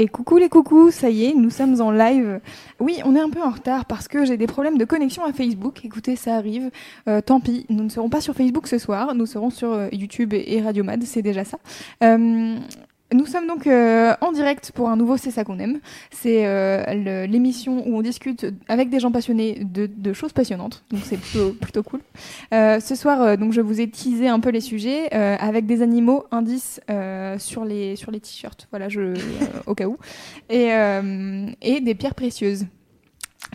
Et coucou les coucous, ça y est, nous sommes en live. Oui, on est un peu en retard parce que j'ai des problèmes de connexion à Facebook. Écoutez, ça arrive. Euh, tant pis, nous ne serons pas sur Facebook ce soir. Nous serons sur euh, YouTube et, et Radiomad, c'est déjà ça. Euh, nous sommes donc euh, en direct pour un nouveau C'est ça qu'on aime. C'est euh, l'émission où on discute avec des gens passionnés de, choses passionnantes. Donc c'est plutôt, plutôt cool. Euh, ce soir, donc je vous ai teasé un peu les sujets avec des animaux indices sur les sur les t-shirts. Voilà, je au cas où et et des pierres précieuses.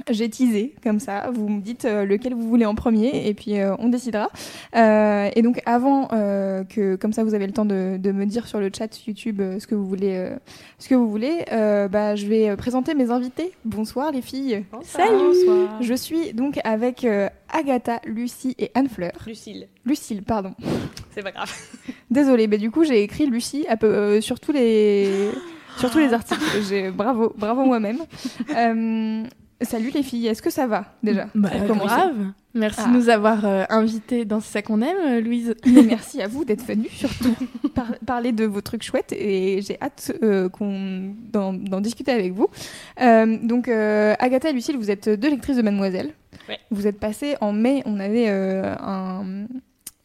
J'ai teasé comme ça. Vous me dites euh, lequel vous voulez en premier et puis euh, on décidera. Euh, et donc avant euh, que comme ça vous avez le temps de, de me dire sur le chat YouTube euh, ce que vous voulez, euh, ce que vous voulez, euh, bah, je vais présenter mes invités. Bonsoir les filles. Salut. Je suis donc avec euh, Agatha, Lucie et Anne-Fleur. Lucille, Lucille, pardon. c'est pas grave. Désolée, mais du coup j'ai écrit Lucie peu, euh, sur tous les sur tous les articles. J'ai bravo, bravo moi-même. Euh, salut les filles, est-ce que ça va déjà? Bah, grave. Merci Ah. de nous avoir euh, invités dans C'est ça qu'on aime, euh, Louise. Mais merci à vous d'être venus surtout par- parler de vos trucs chouettes et j'ai hâte euh, qu'on d'en d'en discuter avec vous. Euh, donc euh, Agatha et Lucille, vous êtes deux lectrices de Mademoiselle. Ouais. Vous êtes passées en mai, on avait euh, un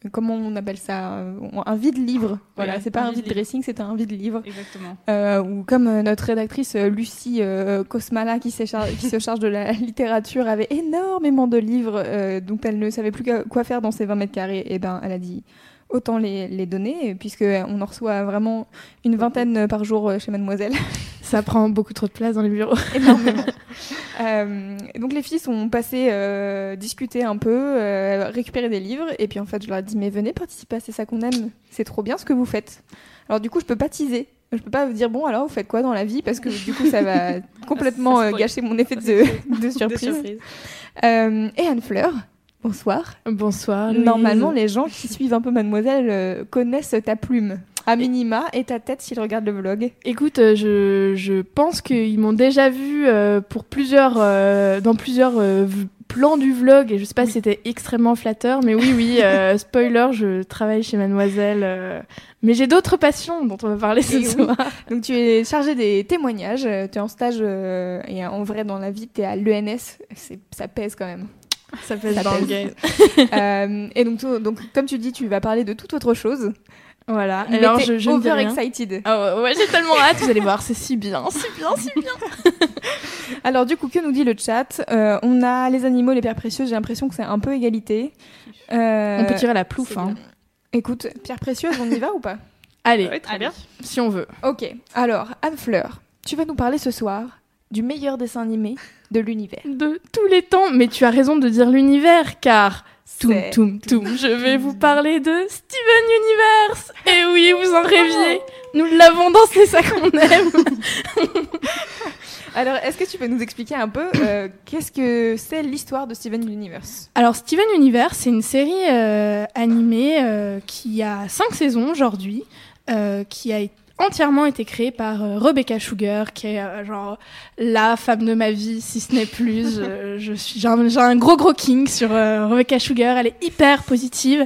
comment on appelle ça euh, un vide livre. Voilà, Ouais, c'est pas un vide dressing, c'était un vide livre. Exactement. Euh, ou comme euh, notre rédactrice euh, Lucie euh, Kosmala qui, se charge de la littérature avait énormément de livres euh, dont elle ne savait plus quoi faire dans ses 20 mètres carrés, et ben elle a dit autant les, les donner puisque on en reçoit vraiment une vingtaine par jour euh, chez Mademoiselle. Ça prend beaucoup trop de place dans les bureaux. énormément. Euh, donc les filles sont passées euh, discuter un peu, euh, récupérer des livres, et puis en fait je leur ai dit mais venez participer C'est ça qu'on aime, c'est trop bien ce que vous faites. Alors du coup je peux pas teaser, je peux pas vous dire bon alors vous faites quoi dans la vie? Parce que du coup ça va complètement Ça gâcher mon effet de, de surprise. et Anne Fleur, bonsoir. Bonsoir. Louise. Normalement les gens qui suivent un peu Mademoiselle euh, connaissent ta plume. À minima, et ta tête s'ils regardent le vlog. Écoute, euh, je, je pense qu'ils m'ont déjà vu euh, pour plusieurs, dans plusieurs plans du vlog et je sais pas si c'était extrêmement flatteur, mais oui, oui, spoiler, je travaille chez Mademoiselle, mais j'ai d'autres passions dont on va parler ce Et oui. soir. Donc tu es chargé des témoignages, tu es en stage et en vrai dans la vie tu es à l'ENS, c'est- ça pèse quand même. Ça fait Ça dans le pèse. game. Euh, et donc, tout- donc comme tu dis, tu vas parler de toute autre chose. Voilà. Mais Alors je, je over excited. Ah ouais, j'ai tellement hâte, vous allez voir, c'est si bien, c'est bien, c'est bien. Alors du coup, que nous dit le chat Euh, On a les animaux, les pierres précieuses, j'ai l'impression que c'est un peu égalité. Euh, On peut tirer la plouffe, c'est hein. Écoute, pierres précieuses, on y va ou pas? Allez, Ouais, très allez, bien. si on veut. Ok, alors Anne Fleur, tu vas nous parler ce soir du meilleur dessin animé de l'univers. De tous les temps, mais tu as raison de dire l'univers, car... Toum, toum, toum, je vais vous parler de Steven Universe. Et oui, vous en rêviez. Nous l'avons dans C'est ça qu'on aime. Alors, est-ce que tu peux nous expliquer un peu euh, qu'est-ce que c'est l'histoire de Steven Universe? Alors, Steven Universe, c'est une série euh, animée euh, qui a cinq saisons aujourd'hui, qui a été entièrement été créée par euh, Rebecca Sugar, qui est euh, genre la femme de ma vie, si ce n'est plus. Je, suis, j'ai un, j'ai un gros gros king sur euh, Rebecca Sugar. Elle est hyper positive,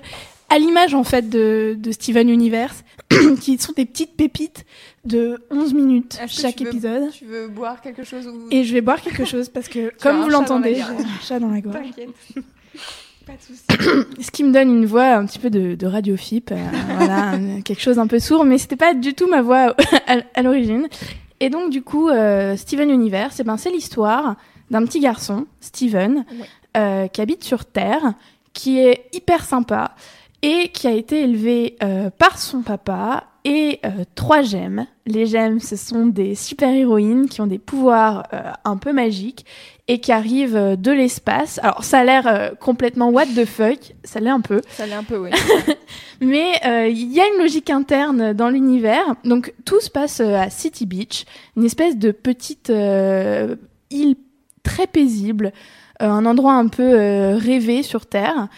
à l'image en fait de, de Steven Universe, qui sont des petites pépites de 11 minutes Est-ce que chaque veux- épisode. Tu veux boire quelque chose ou... Et je vais boire quelque chose parce que, comme vous l'entendez, j'ai un chat dans la gorge. T'inquiète. Pas de soucis. Ce qui me donne une voix un petit peu de, de radio FIP, euh, voilà, quelque chose un peu sourd, mais c'était pas du tout ma voix à, à l'origine. Et donc du coup, euh, Steven Universe, eh ben, c'est l'histoire d'un petit garçon, Steven, Ouais. euh, qui habite sur Terre, qui est hyper sympa et qui a été élevée euh, par son papa et euh, trois gemmes. Les gemmes, ce sont des super-héroïnes qui ont des pouvoirs euh, un peu magiques et qui arrivent de l'espace. Alors, ça a l'air complètement what the fuck, ça l'est un peu. Ça l'est un peu, oui. Mais il y a une logique interne dans l'univers. Donc tout se passe à City Beach, une espèce de petite île très paisible, euh, un endroit un peu euh, rêvé sur Terre,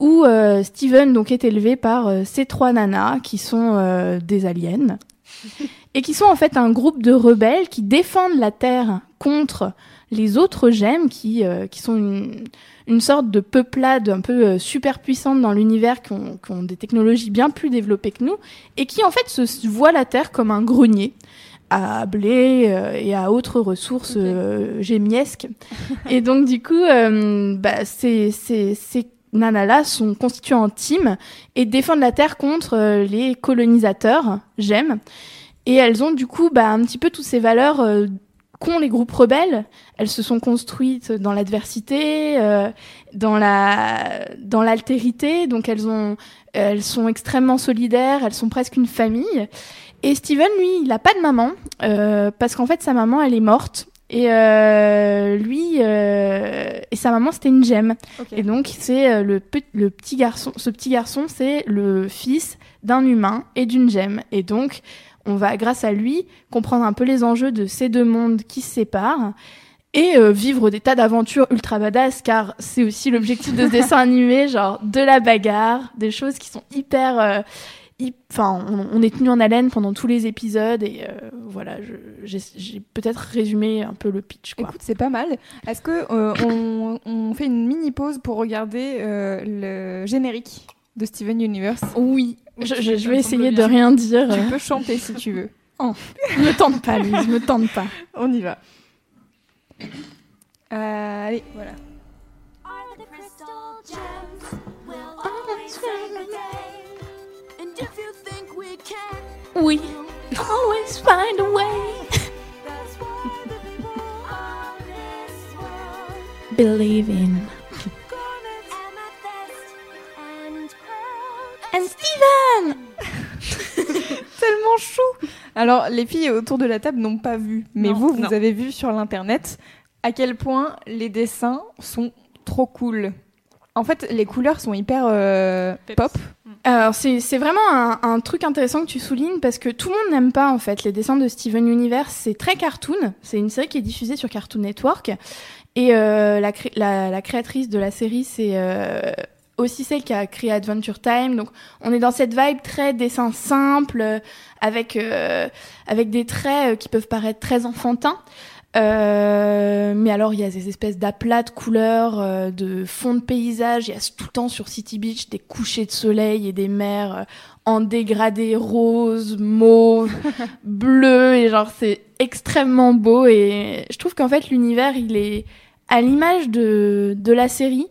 où euh, Steven donc est élevé par euh, ces trois nanas qui sont euh, des aliens et qui sont en fait un groupe de rebelles qui défendent la Terre contre les autres gemmes qui, euh, qui sont une, une sorte de peuplade un peu euh, super puissante dans l'univers, qui ont, qui ont des technologies bien plus développées que nous, et qui en fait se voient la Terre comme un grenier à blé euh, et à autres ressources Ok. euh, gémiesques. et donc du coup, euh, bah, ces, ces, ces nanas-là sont constituées en team et défendent la Terre contre euh, les colonisateurs, gemmes. Et elles ont du coup bah, un petit peu toutes ces valeurs euh, qu'ont les groupes rebelles. Elles se sont construites dans l'adversité, euh, dans la dans l'altérité, donc elles ont elles sont extrêmement solidaires, elles sont presque une famille. Et Steven, lui, il a pas de maman euh, parce qu'en fait sa maman elle est morte. Et euh, lui euh, et sa maman c'était une gemme. Et donc c'est euh, le, pe- le petit garçon, ce petit garçon c'est le fils d'un humain et d'une gemme. Et donc on va grâce à lui comprendre un peu les enjeux de ces deux mondes qui se séparent et euh, vivre des tas d'aventures ultra badass car c'est aussi l'objectif de ce dessin animé, genre de la bagarre, des choses qui sont hyper euh, Enfin, on, on est tenu en haleine pendant tous les épisodes et euh, voilà, j'ai peut-être résumé un peu le pitch. Quoi. Écoute, c'est pas mal. Est-ce que euh, on, on fait une mini pause pour regarder euh, le générique de Steven Universe? Oui, je, je- je vais essayer de rien dire. Tu peux chanter si tu veux. me tente pas, Louise, me tente pas. On y va. Euh, allez, voilà. Are the We always find a way. Believe in. and Steven Tellement chou Alors, les filles autour de la table n'ont pas vu, mais Non, vous, vous non. avez vu sur l'internet à quel point les dessins sont trop cool. En fait, les couleurs sont hyper euh, pop. Alors c'est vraiment un, truc intéressant que tu soulignes parce que tout le monde n'aime pas en fait les dessins de Steven Universe. C'est très cartoon. C'est une série qui est diffusée sur Cartoon Network et euh, la, la créatrice de la série c'est euh, aussi celle qui a créé Adventure Time. Donc on est dans cette vibe très dessin simple euh, avec euh, avec des traits euh, qui peuvent paraître très enfantins. Euh, mais alors il y a des espèces d'aplats de couleurs, euh, de fonds de paysage. Il y a tout le temps sur City Beach des couchers de soleil et des mers euh, en dégradé rose, mauve, bleu et genre c'est extrêmement beau et je trouve qu'en fait l'univers il est à l'image de de la série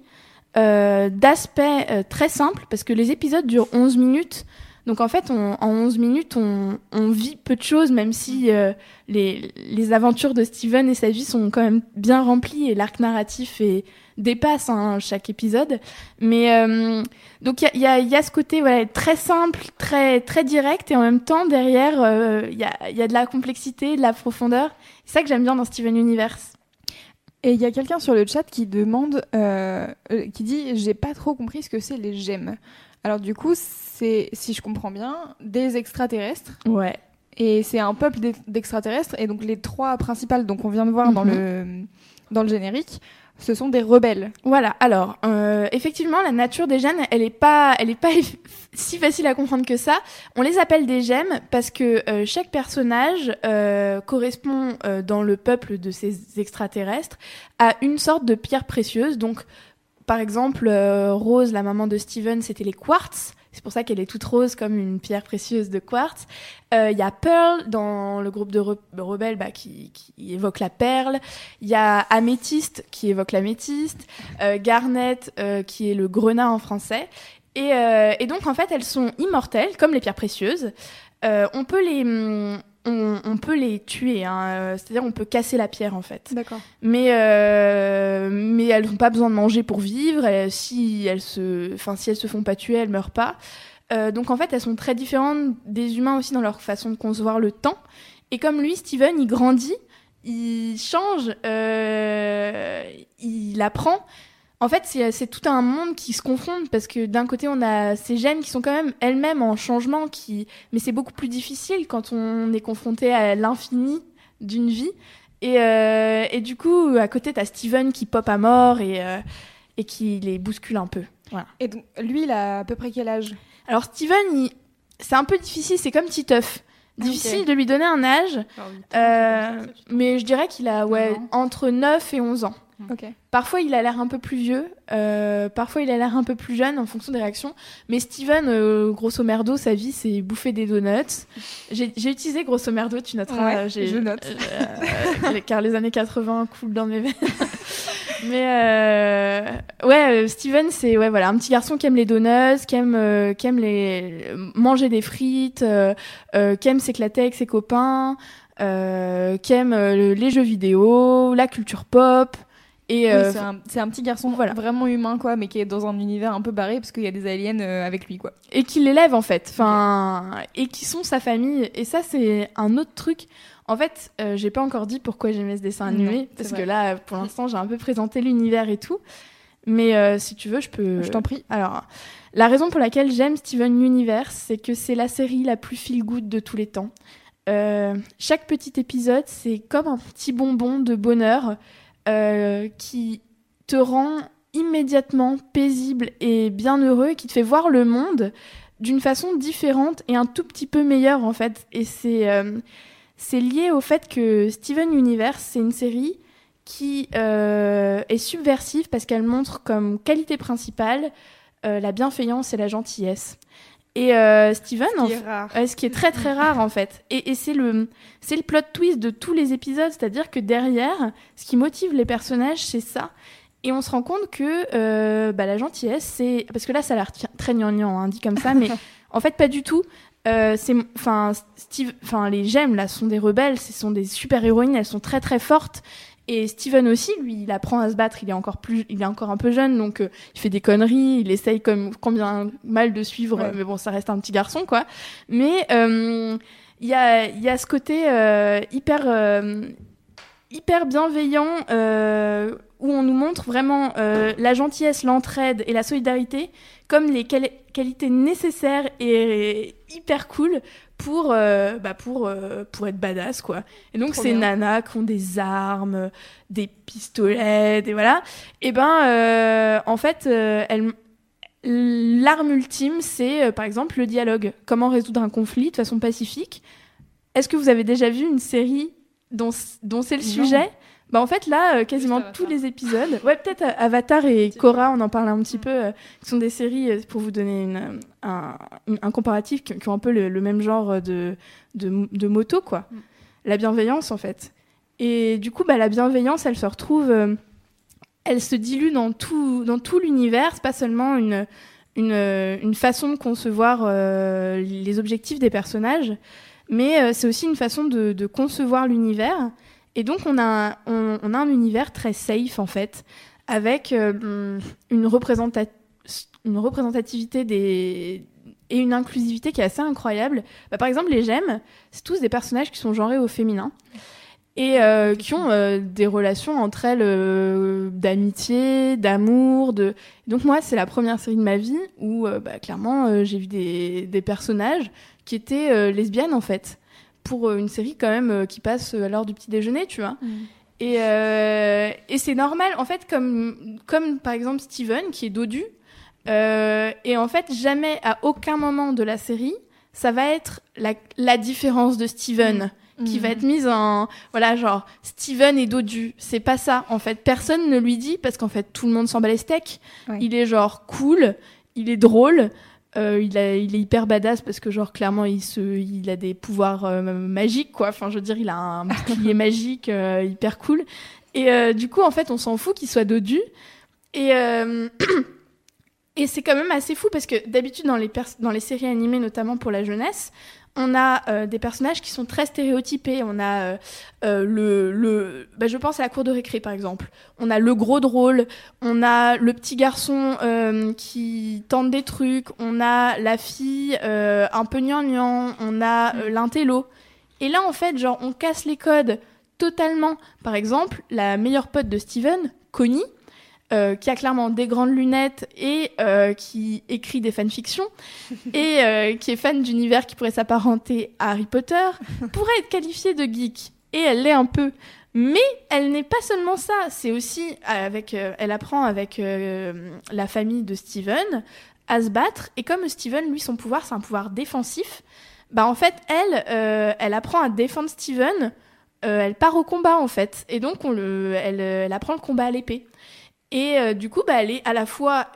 euh, d'aspect très simple parce que les épisodes durent 11 minutes. Donc en fait, on- en 11 minutes, on, on vit peu de choses, même si euh, les, les aventures de Steven et sa vie sont quand même bien remplies et l'arc narratif est, dépasse hein, chaque épisode. Mais euh, donc il y a, y, a, ce côté voilà, très simple, très, très direct et en même temps derrière, euh, il y, a, y a de la complexité, de la profondeur. C'est ça que j'aime bien dans Steven Universe. Et il y a quelqu'un sur le chat qui demande, euh, euh, qui dit J'ai pas trop compris ce que c'est les gemmes. Alors, du coup, c'est, si je comprends bien, des extraterrestres. Ouais. Et c'est un peuple d'ex- d'extraterrestres. Et donc, les trois principales, donc on vient de voir dans, Mhm. le, dans le générique, ce sont des rebelles. Voilà. Alors, euh, effectivement, la nature des gemmes, elle est pas, elle est pas si facile à comprendre que ça. On les appelle des gemmes parce que euh, chaque personnage euh, correspond dans le peuple de ces extraterrestres à une sorte de pierre précieuse. Donc, par exemple, euh, Rose, la maman de Steven, c'était les quartz. C'est pour ça qu'elle est toute rose comme une pierre précieuse de quartz. Euh, Il y a Pearl dans le groupe de, re- de rebelles bah, qui, évoque la perle. Il y a Améthyste qui évoque l'améthyste. Euh, Garnet euh, qui est le grenat en français. Et, donc en fait elles sont immortelles comme les pierres précieuses. On peut les hum, on, on peut les tuer. hein, euh, C'est-à-dire, on peut casser la pierre, en fait. D'accord. Mais, euh, mais elles n'ont pas besoin de manger pour vivre. Elles- si, elles se, enfin, si elles se font pas tuer, elles meurent pas. Euh, donc en fait, elles sont très différentes des humains aussi dans leur façon de concevoir le temps. Et comme lui, Steven, il grandit, il change, euh, il apprend. En fait, c'est tout un monde qui se confronte parce que d'un côté, on a ces gemmes qui sont quand même elles-mêmes en changement, qui... mais c'est beaucoup plus difficile quand on est confronté à l'infini d'une vie. Et, euh, et du coup, à côté, t'as Steven qui pop à mort et, euh, et qui les bouscule un peu. Voilà. Et donc, lui, il a à peu près quel âge? Alors Steven, il- c'est un peu difficile, c'est comme Titeuf. Difficile de lui donner un âge, euh, mais je dirais qu'il a ouais, entre 9 et 11 ans. Ok. Parfois, il a l'air un peu plus vieux, euh, parfois, il a l'air un peu plus jeune en fonction des réactions. Mais Steven, euh, grosso merdo, sa vie, c'est bouffer des donuts. J'ai utilisé grosso merdo, tu noteras. Ouais, euh, je note. euh, car les années 80 coulent dans mes veines. Mais ouais, Steven, c'est ouais, voilà, un petit garçon qui aime les donuts, qui aime, qui aime les, manger des frites, qui aime s'éclater avec ses copains, qui aime le- les jeux vidéo, la culture pop. Et Oui, euh, c'est un, petit garçon voilà. vraiment humain, quoi, mais qui est dans un univers un peu barré parce qu'il y a des aliens euh, avec lui, quoi. et qui l'élèvent en fait, enfin, et qui sont sa famille. Et ça, c'est un autre truc. En fait, euh, j'ai pas encore dit pourquoi j'aimais ce dessin animé, parce vrai. que là, pour l'instant, j'ai un peu présenté l'univers et tout. Mais euh, si tu veux, je peux. Je t'en prie. Alors, la raison pour laquelle j'aime Steven Universe, c'est que c'est la série la plus feel good de tous les temps. Euh, chaque petit épisode, c'est comme un petit bonbon de bonheur euh, qui te rend immédiatement paisible et bien heureux, et qui te fait voir le monde d'une façon différente et un tout petit peu meilleure en fait. Et c'est euh, lié au fait que Steven Universe, c'est une série qui euh, est subversive parce qu'elle montre comme qualité principale la bienveillance et la gentillesse. Et euh, Steven, en Qui est rare. Ce qui est très très rare en fait. Et, et c'est le c'est le plot twist de tous les épisodes, c'est-à-dire que derrière, ce qui motive les personnages, c'est ça. Et on se rend compte que euh, bah, la gentillesse, c'est parce que là, ça a l'air très gnangnan, hein, dit comme ça, mais en fait pas du tout. Euh, c'est enfin Steve, enfin les gemmes là sont des rebelles, ce sont des super héroïnes, elles sont très très fortes. Et Steven aussi, lui, il apprend à se battre. Il est encore plus, il est encore un peu jeune, donc euh, il fait des conneries. Il essaye comme combien mal de suivre, Ouais. mais bon, ça reste un petit garçon, quoi. Mais euh, il y a, il y a ce côté euh, hyper, hyper bienveillant euh, où on nous montre vraiment euh, la gentillesse, l'entraide et la solidarité comme les quali- qualités nécessaires et hyper cool pour, euh, bah pour, euh, pour être badass, quoi. Et donc, Trop ces bien. nanas qui ont des armes, des pistolets, des voilà. Et ben, euh, en fait, elles, L'arme ultime, c'est par exemple le dialogue. Comment résoudre un conflit de façon pacifique? Est-ce que vous avez déjà vu une série dont, dont c'est le Non. sujet? Bah en fait là euh, quasiment tous les épisodes. Ouais peut-être euh, Avatar et Korra on en parle un petit peu euh, qui sont des séries euh, pour vous donner une, un, un comparatif qui, qui ont un peu le, le même genre de, de, de moto quoi. Mm. la bienveillance en fait. Et du coup bah la bienveillance elle se retrouve elle se dilue dans tout, dans tout l'univers, c'est pas seulement une, une, une façon de concevoir les objectifs des personnages, mais c'est aussi une façon de, de concevoir l'univers. Et donc on a, on, a un univers très safe en fait, avec euh, une, représenta- une représentativité des et une inclusivité qui est assez incroyable. Bah, par exemple, les gemmes, c'est tous des personnages qui sont genrés au féminin et euh, qui ont euh, des relations entre elles d'amitié, d'amour. Donc moi, c'est la première série de ma vie où bah, clairement j'ai vu des, personnages qui étaient lesbiennes en fait, pour euh, une série quand même euh, qui passe à l'heure du petit déjeuner, tu vois. Et, euh, et c'est normal, en fait, comme, comme par exemple Steven, qui est dodu. euh, et en fait, jamais, à aucun moment de la série, ça va être la, la différence de Steven qui Mhm. va être mise en voilà genre Steven est dodu c'est pas ça en fait personne ne lui dit parce qu'en fait tout le monde s'en bat les steaks Ouais. il est genre cool il est drôle euh, il, a, il est hyper badass parce que genre clairement il se il a des pouvoirs euh, magiques quoi. Enfin je veux dire il a un bouclier magique euh, hyper cool. Et du coup en fait on s'en fout qu'il soit dodu. Et et c'est quand même assez fou parce que d'habitude dans les pers- dans les séries animées notamment pour la jeunesse on a euh, des personnages qui sont très stéréotypés. On a euh, euh, le, le bah, je pense à la cour de récré par exemple. On a le gros drôle, on a le petit garçon euh, qui tente des trucs, on a la fille euh, un peu gnangnan, on a euh, l'intello. Et là en fait, genre on casse les codes totalement. Par exemple, la meilleure pote de Steven, Connie, euh, qui a clairement des grandes lunettes et euh, qui écrit des fanfictions et euh, qui est fan d'univers qui pourrait s'apparenter à Harry Potter, pourrait être qualifiée de geek. Et elle l'est un peu. Mais elle n'est pas seulement ça, c'est aussi avec, elle apprend avec la famille de Steven à se battre. Et comme Steven, lui, son pouvoir, c'est un pouvoir défensif, bah en fait, elle, elle apprend à défendre Steven. elle part au combat en fait, et donc on le, elle, elle apprend le combat à l'épée. Et euh, du coup, bah, elle est à la fois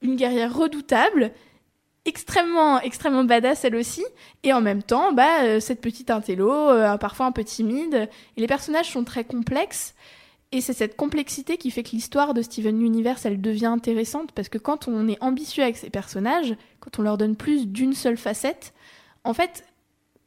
une guerrière redoutable, extrêmement, extrêmement badass elle aussi, et en même temps, bah, euh, cette petite intello, euh, parfois un peu timide. Et les personnages sont très complexes, et c'est cette complexité qui fait que l'histoire de Steven Universe, elle devient intéressante, parce que quand on est ambitieux avec ces personnages, quand on leur donne plus d'une seule facette, en fait,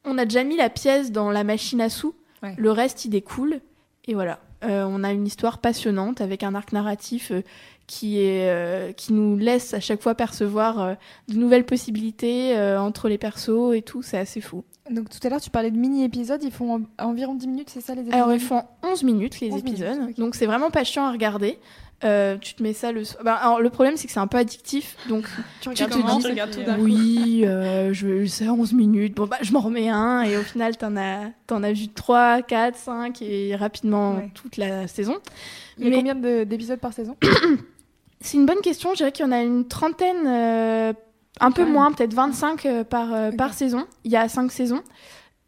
on a déjà mis la pièce dans la machine à sous, Ouais. le reste il découle, et voilà. Euh, on a une histoire passionnante avec un arc narratif euh, qui, est, euh, qui nous laisse à chaque fois percevoir de nouvelles possibilités entre les persos et tout, c'est assez fou. Donc tout à l'heure, tu parlais de mini-épisodes, ils font en- environ 10 minutes, c'est ça les épisodes Alors ils font 11 minutes les 11 minutes, épisodes, donc c'est vraiment pas chiant à regarder. Euh, tu te mets ça le soir. Bah, alors, le problème c'est que c'est un peu addictif, donc Tu tu te comment dis tu tout oui, euh, je c'est 11 minutes, bon bah je m'en remets un et au final t'en as, t'en as vu 3, 4, 5 et rapidement Ouais. toute la saison. Il y a Mais- combien de- d'épisodes par saison? C'est une bonne question. Je dirais qu'il y en a une trentaine, euh, un peu même. moins, peut-être 25 euh, par, euh, Ok. par saison. Il y a cinq saisons.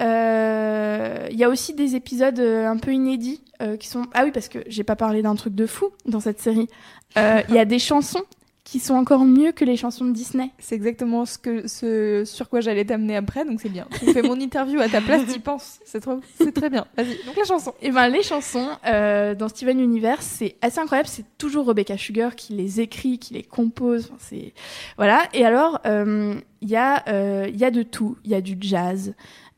Euh, Il y a aussi des épisodes euh, un peu inédits euh, qui sont. Ah oui, parce que j'ai pas parlé d'un truc de fou dans cette série. Euh, Il y a des chansons qui sont encore mieux que les chansons de Disney. C'est exactement ce, que, ce sur quoi j'allais t'amener après, donc c'est bien. Tu fais mon interview à ta place, t'y penses. C'est trop, c'est très bien. Vas-y, donc la chanson. Et ben les chansons euh, dans Steven Universe, c'est assez incroyable. C'est toujours Rebecca Sugar qui les écrit, qui les compose. Enfin, c'est voilà. Et alors euh, il y a euh, il y a de tout. Il y a du jazz.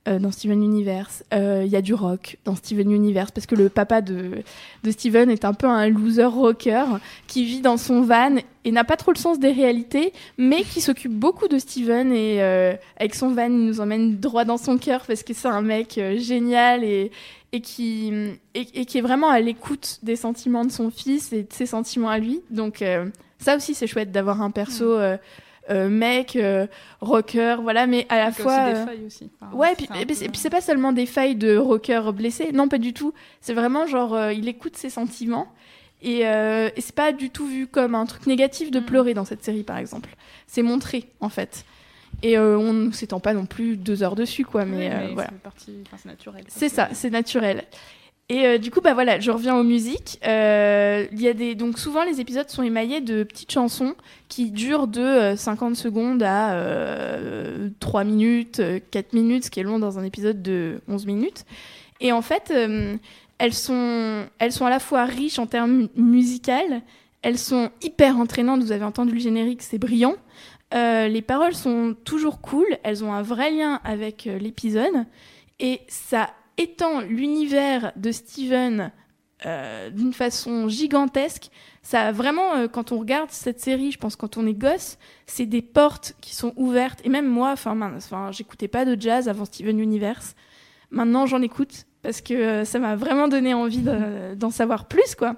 Euh, dans Steven Universe, Euh, il y a du rock dans Steven Universe parce que le papa de, de Steven est un peu un loser rocker qui vit dans son van et n'a pas trop le sens des réalités, mais qui s'occupe beaucoup de Steven et euh, avec son van il nous emmène droit dans son cœur parce que c'est un mec euh, génial et et qui, et, et qui est vraiment à l'écoute des sentiments de son fils et de ses sentiments à lui. Donc euh, ça aussi c'est chouette d'avoir un perso euh, euh, mec, euh, rocker, voilà, mais à la Donc, fois... aussi des euh, failles aussi. Enfin, Ouais, et puis, et peu- c'est- et puis c'est pas seulement des failles de rocker blessé, non pas du tout. C'est vraiment genre il écoute ses sentiments et, et c'est pas du tout vu comme un truc négatif de Mm. pleurer dans cette série par exemple. C'est montré en fait. Et euh, on ne s'étend pas non plus deux heures dessus quoi, mais, Oui, euh, voilà. enfin, naturel. C'est ça, c'est naturel. Et euh, du coup, bah voilà, je reviens aux musiques. Euh, y a des donc souvent les épisodes sont émaillés de petites chansons qui durent de euh, 50 secondes à euh, 3 minutes, euh, 4 minutes, ce qui est long dans un épisode de 11 minutes. Et en fait, euh, elles sont elles sont à la fois riches en termes musicaux, elles sont hyper entraînantes. Vous avez entendu le générique, c'est brillant. Euh, les paroles sont toujours cool, elles ont un vrai lien avec euh, l'épisode et ça étend l'univers de Steven euh, d'une façon gigantesque. Ça a vraiment, euh, quand on regarde cette série, je pense quand on est gosse, c'est des portes qui sont ouvertes. Et même moi, enfin, j'écoutais pas de jazz avant Steven Universe. Maintenant, j'en écoute parce que euh, ça m'a vraiment donné envie de- d'en savoir plus, quoi.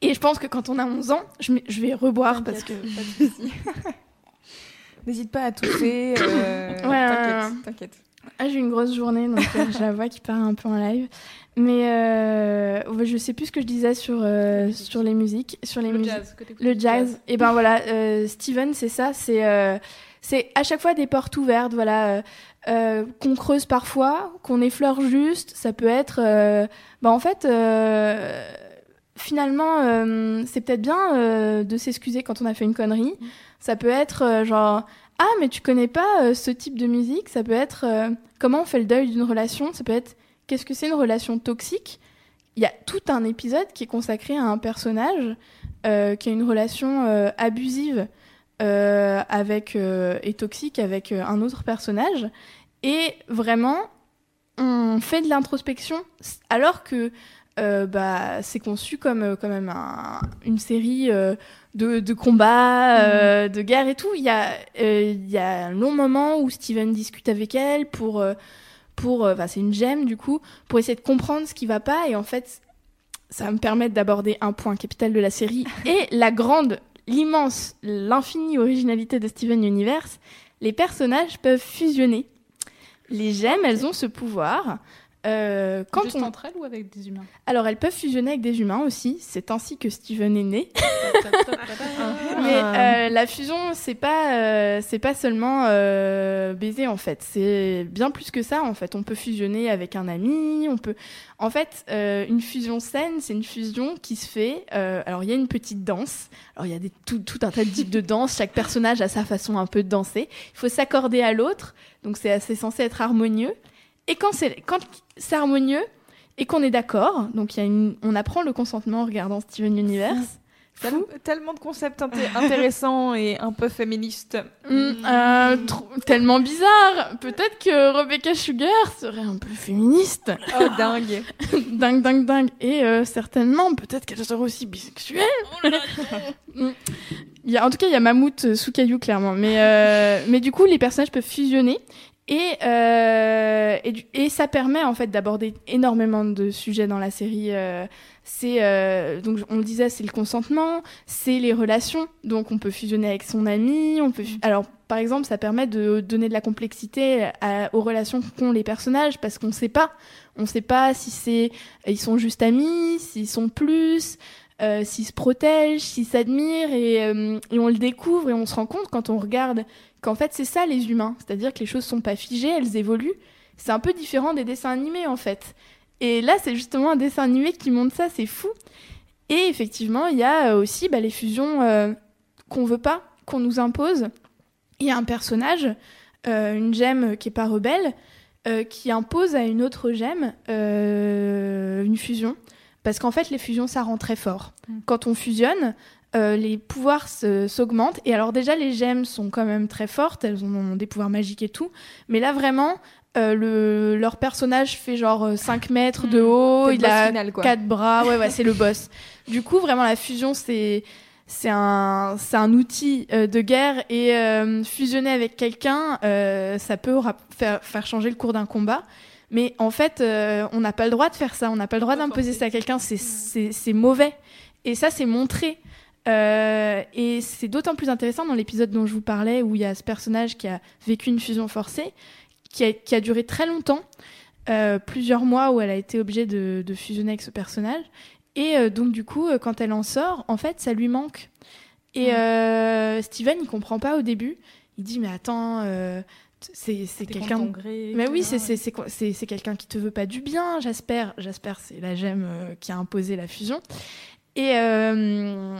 Et je pense que quand on a 11 ans, je, vais reboire parce que N'hésite pas à tousser. euh, Ouais, t'inquiète, t'inquiète. Ah, j'ai une grosse journée, donc euh, j'ai la voix qui part un peu en live. Mais euh, je sais plus ce que je disais sur, euh, sur les musiques. Sur les Le musiques. jazz. côté Le jazz. Et ben voilà, euh, Steven, c'est ça. C'est euh, c'est à chaque fois des portes ouvertes, voilà, euh, euh, qu'on creuse parfois, qu'on effleure juste. Ça peut être, euh, bah en fait, euh, finalement, euh, c'est peut-être bien euh, de s'excuser quand on a fait une connerie. Ça peut être euh, genre, ah mais tu connais pas euh, ce type de musique? Ça peut être euh, comment on fait le deuil d'une relation? Ça peut être qu'est-ce que c'est une relation toxique? Il y a tout un épisode qui est consacré à un personnage euh, qui a une relation abusive et toxique avec un autre personnage Et vraiment, on fait de l'introspection alors que euh, bah, c'est conçu comme euh, quand même un- une série euh, de, de combats, euh, de guerre et tout. Il y, a, il y a un long moment où Steven discute avec elle pour... pour enfin, c'est une gemme du coup, pour essayer de comprendre ce qui va pas. Et en fait, ça va me permettre d'aborder un point capital de la série et la grande, l'immense, l'infinie originalité de Steven Universe. Les personnages peuvent fusionner. Les gemmes, elles ont ce pouvoir. Euh, quand Juste on... entre elles ou avec des humains Alors, elles peuvent fusionner avec des humains aussi. C'est ainsi que Steven est né. Mais euh, la fusion, c'est pas, euh, c'est pas seulement euh, baiser en fait. C'est bien plus que ça en fait. On peut fusionner avec un ami. On peut, en fait, euh, une fusion saine, c'est une fusion qui se fait. euh, alors il y a une petite danse. Alors il y a des, tout, tout un tas de types de danse. Chaque personnage a sa façon un peu de danser. Il faut s'accorder à l'autre. Donc c'est assez censé être harmonieux. Et quand c'est quand c'est harmonieux et qu'on est d'accord, donc il y a une, on apprend le consentement en regardant Steven Universe. Tellement de concepts inté- intéressants et un peu féministes. Mm, euh, tellement bizarre. Peut-être que Rebecca Sugar serait un peu féministe. Oh, dingue. dingue, dingue, dingue. Et euh, certainement, peut-être qu'elle serait aussi bisexuelle. Mm. Y a, en tout cas, il y a Mammouth euh, sous caillou, clairement. Mais, euh, mais du coup, les personnages peuvent fusionner. Et, euh, et, et ça permet en fait d'aborder énormément de sujets dans la série. euh, c'est euh, donc on le disait, c'est le consentement, c'est les relations. Donc on peut fusionner avec son ami. On peut fu- alors par exemple, ça permet de donner de la complexité à- aux relations qu'ont les personnages parce qu'on ne sait pas. On ne sait pas si c'est ils sont juste amis, s'ils sont plus, euh, se protègent, s'ils s'admirent et, euh, et on le découvre et on se rend compte quand on regarde qu'en fait c'est ça les humains, c'est-à-dire que les choses sont pas figées, elles évoluent. C'est un peu différent des dessins animés en fait. Et là c'est justement un dessin animé qui montre ça, c'est fou. Et effectivement il y a euh, aussi bah, les fusions euh, qu'on veut pas, qu'on nous impose. Il y a un personnage, euh, une gemme qui est pas rebelle, qui impose à une autre gemme une fusion. Parce qu'en fait, les fusions, ça rend très fort. Mm. Quand on fusionne, euh, les pouvoirs s'augmentent. Et alors déjà, les gemmes sont quand même très fortes, elles ont des pouvoirs magiques et tout. Mais là, vraiment, euh, le, leur personnage fait genre euh, 5 mètres de Mm. haut, C'est le il boss a final, quoi. quatre bras, ouais, ouais, c'est le boss. Du coup, vraiment, la fusion, c'est c'est un, outil euh, de guerre et fusionner avec quelqu'un, ça peut faire changer le cours d'un combat. Mais en fait, euh, on n'a pas le droit de faire ça, on n'a pas le droit d'imposer ça à quelqu'un, c'est- mauvais. Et ça, c'est montré. Euh, et c'est d'autant plus intéressant dans l'épisode dont je vous parlais, où il y a ce personnage qui a vécu une fusion forcée, qui a, qui a duré très longtemps, euh, plusieurs mois où elle a été obligée de, de fusionner avec ce personnage. Et donc, du coup, quand elle en sort, en fait, ça lui manque. Et Steven, il comprend pas au début. Il dit, mais attends, c'est quelqu'un... Mais oui, c'est quelqu'un qui te veut pas du bien, j'espère. J'espère, c'est la gemme euh, qui a imposé la fusion. Et, euh,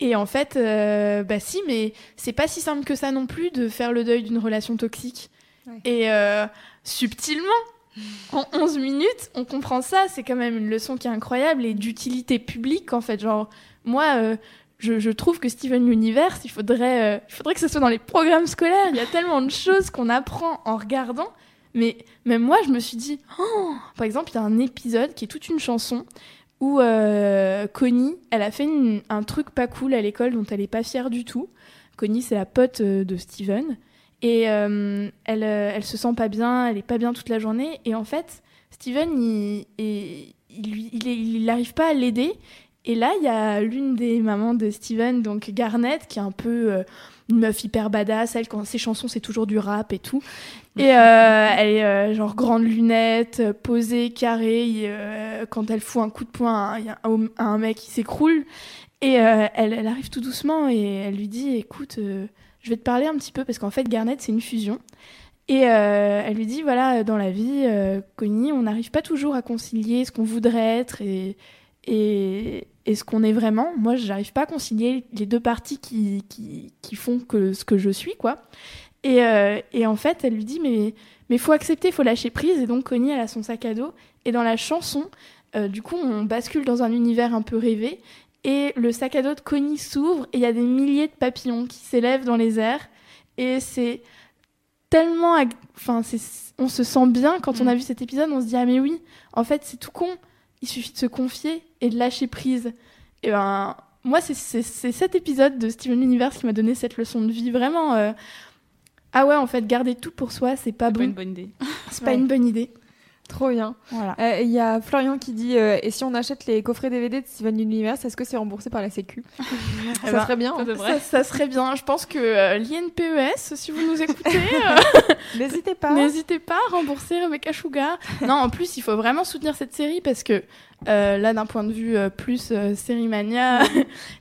et en fait, euh, bah si, mais c'est pas si simple que ça non plus de faire le deuil d'une relation toxique. Ouais. Et subtilement, en 11 minutes, on comprend ça. C'est quand même une leçon qui est incroyable et d'utilité publique, en fait. Genre, moi, euh, je, trouve que Steven Universe, il faudrait, euh, il faudrait que ce soit dans les programmes scolaires. Il y a tellement de choses qu'on apprend en regardant. Mais même moi, je me suis dit, oh par exemple, il y a un épisode qui est toute une chanson où euh, Connie, elle a fait un truc pas cool à l'école dont elle est pas fière du tout. Connie, c'est la pote euh, de Steven. Et elle, elle se sent pas bien, elle est pas bien toute la journée. Et en fait, Steven, il, il, il, est- il n'arrive pas à l'aider. Et là, il y a l'une des mamans de Steven, donc Garnet, qui est un peu euh, une meuf hyper badass. Elle, quand ses chansons, c'est toujours du rap et tout. Et euh, elle est euh, genre grande lunette, posée, carrée. et, quand elle fout un coup de poing à, un, à un mec qui s'écroule. Et elle, elle arrive tout doucement et elle lui dit Écoute, je vais te parler un petit peu parce qu'en fait, Garnet, c'est une fusion. Et euh, elle lui dit Voilà, dans la vie, euh, Connie, on n'arrive pas toujours à concilier ce qu'on voudrait être et, et, et ce qu'on est vraiment. Moi, j'arrive pas à concilier les deux parties qui, qui, qui font que ce que je suis, quoi. Et, euh, et en fait, elle lui dit mais mais faut accepter, faut lâcher prise. Et donc Connie, elle a son sac à dos. Et dans la chanson, euh, du coup, on bascule dans un univers un peu rêvé. Et le sac à dos de Connie s'ouvre et il y a des milliers de papillons qui s'élèvent dans les airs. Et c'est tellement. ag- Enfin, on se sent bien quand on Mm. a vu cet épisode. On se dit ah mais oui, en fait c'est tout con. Il suffit de se confier et de lâcher prise. Et ben moi c'est c'est c'est cet épisode de Steven Universe qui m'a donné cette leçon de vie vraiment. euh, Ah ouais, en fait, garder tout pour soi, c'est pas C'est bon. pas une bonne idée. C'est pas une bonne idée. Trop bien. Voilà. Euh, Il y a Florian qui dit euh, Et si on achète les coffrets DVD de Steven Universe, est-ce que c'est remboursé par la Sécu Ça ben, serait bien. Ça hein. Ça, ça serait bien. Je pense que euh, l'INPES, si vous nous écoutez, euh, N'hésitez pas. n'hésitez pas à rembourser Rebecca Sugar. Non, en plus, il faut vraiment soutenir cette série parce que euh, là, d'un point de vue euh, plus euh, série mania,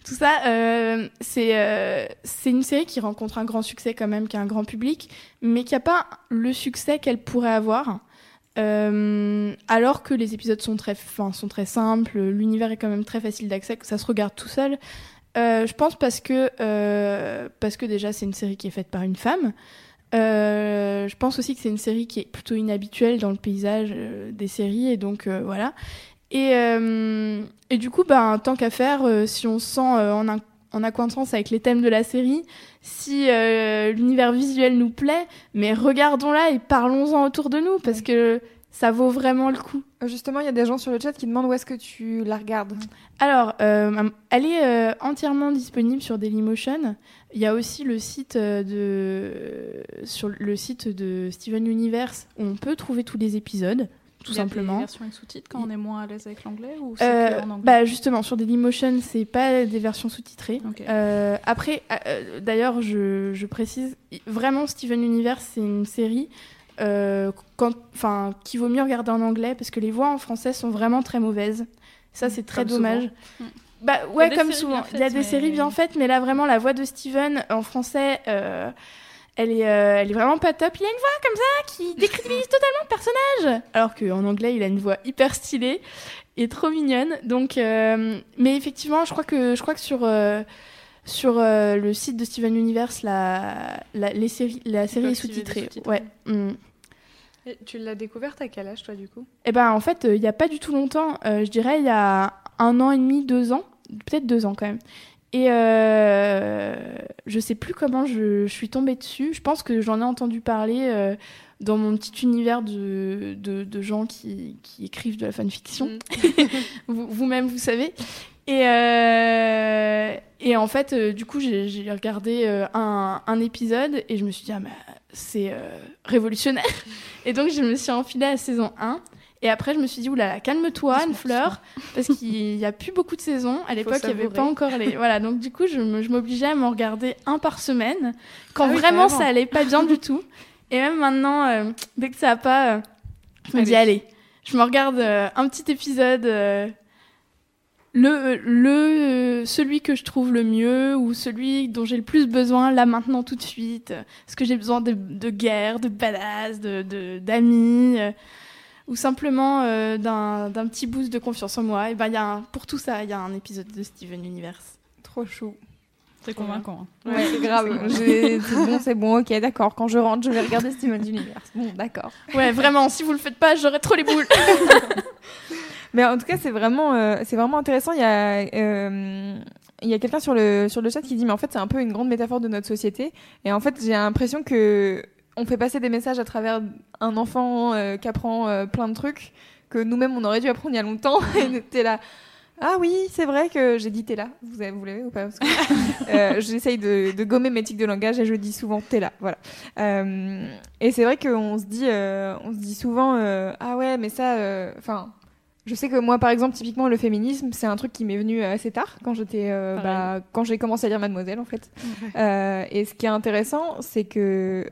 tout ça, euh, c'est euh, c'est une série qui rencontre un grand succès quand même, qui a un grand public, mais qui a pas le succès qu'elle pourrait avoir. Euh, alors que les épisodes sont très, enfin, sont très simples, l'univers est quand même très facile d'accès, ça se regarde tout seul. Euh, je pense parce que, euh, parce que déjà c'est une série qui est faite par une femme. Je pense aussi que c'est une série qui est plutôt inhabituelle dans le paysage des séries et donc voilà. Et, du coup, ben, tant qu'à faire, si on se sent en, un- en accointance avec les thèmes de la série, si euh, l'univers visuel nous plaît, mais regardons-la et parlons-en autour de nous parce que ça vaut vraiment le coup. Euh, Justement, il y a des gens sur le chat qui demandent où est-ce que tu la regardes. Alors, euh, elle est euh, entièrement disponible sur Dailymotion. Il y a aussi le site de sur le site de Steven Universe où on peut trouver tous les épisodes, tout y a simplement. Des versions avec sous-titres quand on est moins à l'aise avec l'anglais ou Euh, en anglais bah justement sur Dailymotion c'est pas des versions sous-titrées. Euh, après euh, d'ailleurs je, je précise vraiment Steven Universe c'est une série enfin qui vaut mieux regarder en anglais parce que les voix en français sont vraiment très mauvaises. Ça c'est très Comme dommage. souvent. Mm. Bah Il y a ouais des comme séries souvent bien il y a faites, des mais- séries bien faites mais là vraiment la voix de Steven en français elle est, euh, elle est vraiment pas top. Il a une voix comme ça qui décrédibilise totalement le personnage. Alors qu'en anglais, il a une voix hyper stylée et trop mignonne. Donc, euh, mais effectivement, je crois que, je crois que sur, euh, sur euh, le site de Steven Universe, la, la, les séries, la série est sous-titrée. Ouais. mm. Et tu l'as découverte à quel âge, toi, du coup? Eh ben, en fait, euh, il y a pas du tout longtemps. euh, je dirais il y a un an et demi, deux ans, peut-être deux ans quand même. Et euh, je sais plus comment je, je suis tombée dessus. Je pense que j'en ai entendu parler euh, dans mon petit univers de, de, de gens qui, qui écrivent de la fanfiction. Vous- Vous-même, vous, savez. Et, euh, et en fait, euh, du coup, j'ai regardé un, un épisode et je me suis dit, ah, mais c'est révolutionnaire. Et donc, je me suis enfilée à saison 1. Et après, je me suis dit, oulala, calme-toi, Anne-Fleur, parce qu'il n'y a plus beaucoup de saisons. À l'époque, il n'y avait pas encore les. Voilà, donc du coup, je m'obligeais à m'en regarder un par semaine, quand Ah oui, vraiment ça allait pas bien du tout. Et même maintenant, euh, dès que ça va pas, euh, je me dis, Allez. je me regarde euh, un petit épisode. le, le celui que je trouve le mieux ou celui dont j'ai le plus besoin là maintenant tout de suite est-ce que j'ai besoin de, de guerre de badass de d'amis ou simplement euh, d'un d'un petit boost de confiance en moi et ben y a un- pour tout ça il y a un épisode de Steven Universe Trop chou. C'est convaincant. hein. Ouais, c'est grave. C'est bon, c'est bon, ok, d'accord. Quand je rentre, je vais regarder Steven Universe. Bon, d'accord. ouais vraiment si vous le faites pas j'aurais trop les boules Mais en tout cas, c'est vraiment, euh, c'est vraiment intéressant. Il y a, euh, il y a quelqu'un sur le, sur le chat qui dit, mais en fait, c'est un peu une grande métaphore de notre société. Et en fait, j'ai l'impression que on fait passer des messages à travers un enfant euh, qui apprend euh, plein de trucs que nous-mêmes, on aurait dû apprendre il y a longtemps. Et t'es là. Ah oui, c'est vrai que j'ai dit t'es là. Vous, avez- vous l'avez ou pas? Euh, J'essaye de, de gommer mes tics de langage et je dis souvent t'es là. Voilà. Et c'est vrai qu'on se dit, on se dit souvent ah ouais, mais ça, enfin. je sais que moi, par exemple, typiquement, le féminisme, c'est un truc qui m'est venu assez tard, quand j'étais, bah, quand j'ai commencé à lire Mademoiselle, en fait. Et ce qui est intéressant, c'est que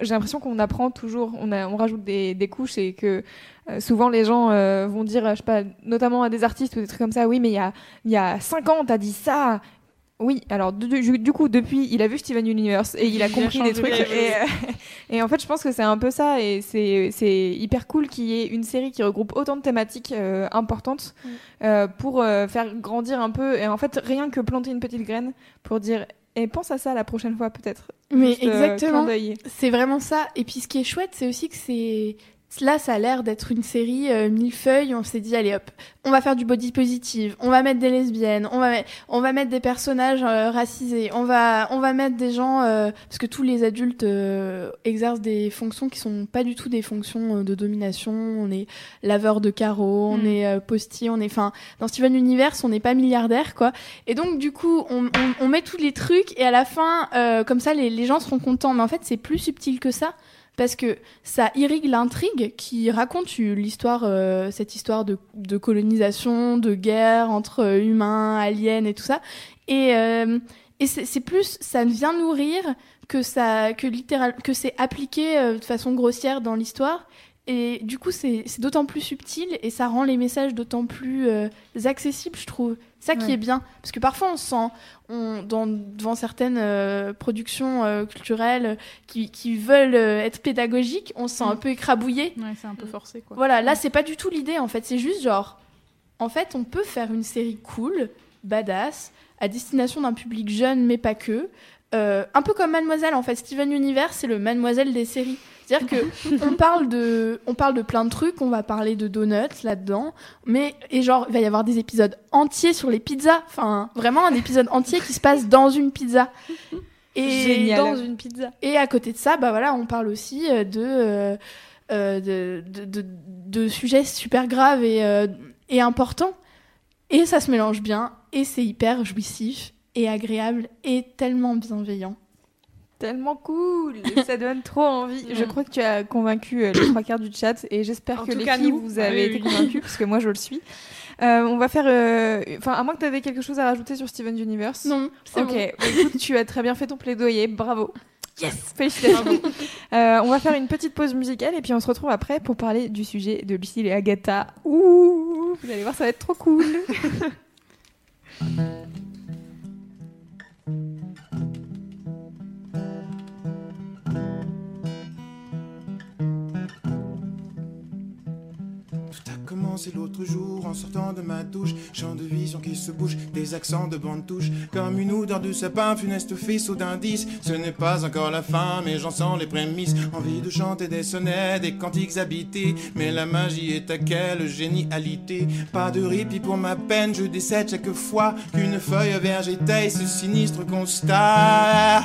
j'ai l'impression qu'on apprend toujours, on, a, on rajoute des, des couches et que euh, souvent les gens euh, vont dire, je sais pas, notamment à des artistes ou des trucs comme ça, oui, mais il y a, y a 5 ans, t'as dit ça. Oui, alors du, coup, depuis, il a vu Steven Universe et il a Il a compris des trucs. Et, euh, et en fait, je pense que c'est un peu ça et c'est hyper cool qu'il y ait une série qui regroupe autant de thématiques importantes euh, pour faire grandir un peu. Et en fait, rien que planter une petite graine pour dire, et pense à ça la prochaine fois peut-être. Mais euh, exactement. C'est vraiment ça. Et puis ce qui est chouette, c'est aussi que c'est Là, ça a l'air d'être une série euh, millefeuille. On s'est dit, allez hop, on va faire du body positive, on va mettre des lesbiennes, on va, on va mettre des personnages euh, racisés, on va, on va mettre des gens. euh, parce que tous les adultes euh, exercent des fonctions qui sont pas du tout des fonctions euh, de domination. On est laveur de carreaux, on Mm. est euh, postier, on est. Enfin, dans Steven Universe, on n'est pas milliardaire, quoi. Et donc, du coup, on, on- on met tous les trucs et à la fin, euh, comme ça, les, les gens seront contents. Mais en fait, c'est plus subtil que ça. Parce que ça irrigue l'intrigue qui raconte l'histoire, euh, cette histoire de, colonisation, de guerre entre euh, humains, aliens et tout ça. Et, euh, c'est plus, ça vient nourrir que ça, que littéral, que c'est appliqué de façon grossière dans l'histoire. Et du coup, c'est d'autant plus subtil et ça rend les messages d'autant plus accessibles, je trouve. Ça qui Ouais. est bien. Parce que parfois, on se sent, on, dans, devant certaines euh, productions euh, culturelles qui, qui veulent euh, être pédagogiques, on se sent un peu écrabouillé. Ouais, c'est un peu forcé, quoi. Voilà, là, c'est pas du tout l'idée, en fait. C'est juste genre, en fait, on peut faire une série cool, badass, à destination d'un public jeune, mais pas que. Euh, un peu comme Mademoiselle, en fait. Steven Universe, c'est le Mademoiselle des séries. C'est-à-dire que on parle de, on parle de plein de trucs. On va parler de donuts là-dedans, mais et genre il va y avoir des épisodes entiers sur les pizzas. Enfin, vraiment un épisode entier qui se passe dans une pizza. Et Génial. Dans une pizza. et à côté de ça, bah voilà, on parle aussi euh, de, euh, euh, de, de, de- de sujets super graves et, euh, et importants. Et ça se mélange bien, et c'est hyper jouissif et agréable et tellement bienveillant. Tellement cool, ça donne trop envie. Je Mm. crois que tu as convaincu euh, les trois quarts du chat et j'espère que les cas, filles nous. vous avez Ah oui, été oui. convaincus parce que moi je le suis. Euh, on va faire, euh, enfin à moins que tu avais quelque chose à rajouter sur Steven Universe. Non, c'est Ok, bon. bah, écoute, tu as très bien fait ton plaidoyer, bravo. Yes, félicitations. Euh, on va faire une petite pause musicale et puis on se retrouve après pour parler du sujet de Lucille et Agatha. Ouh, vous allez voir, ça va être trop cool. L'autre jour en sortant de ma douche. Champ de vision qui se bouge, des accents de bande touche. Comme une odeur de sapin, funeste faisceau d'indices. Ce n'est pas encore la fin, mais j'en sens les prémices. Envie de chanter des sonnets, des cantiques habités. Mais la magie est à quelle génialité. Pas de répit pour ma peine, je décède chaque fois qu'une feuille vierge étaye ce sinistre constat.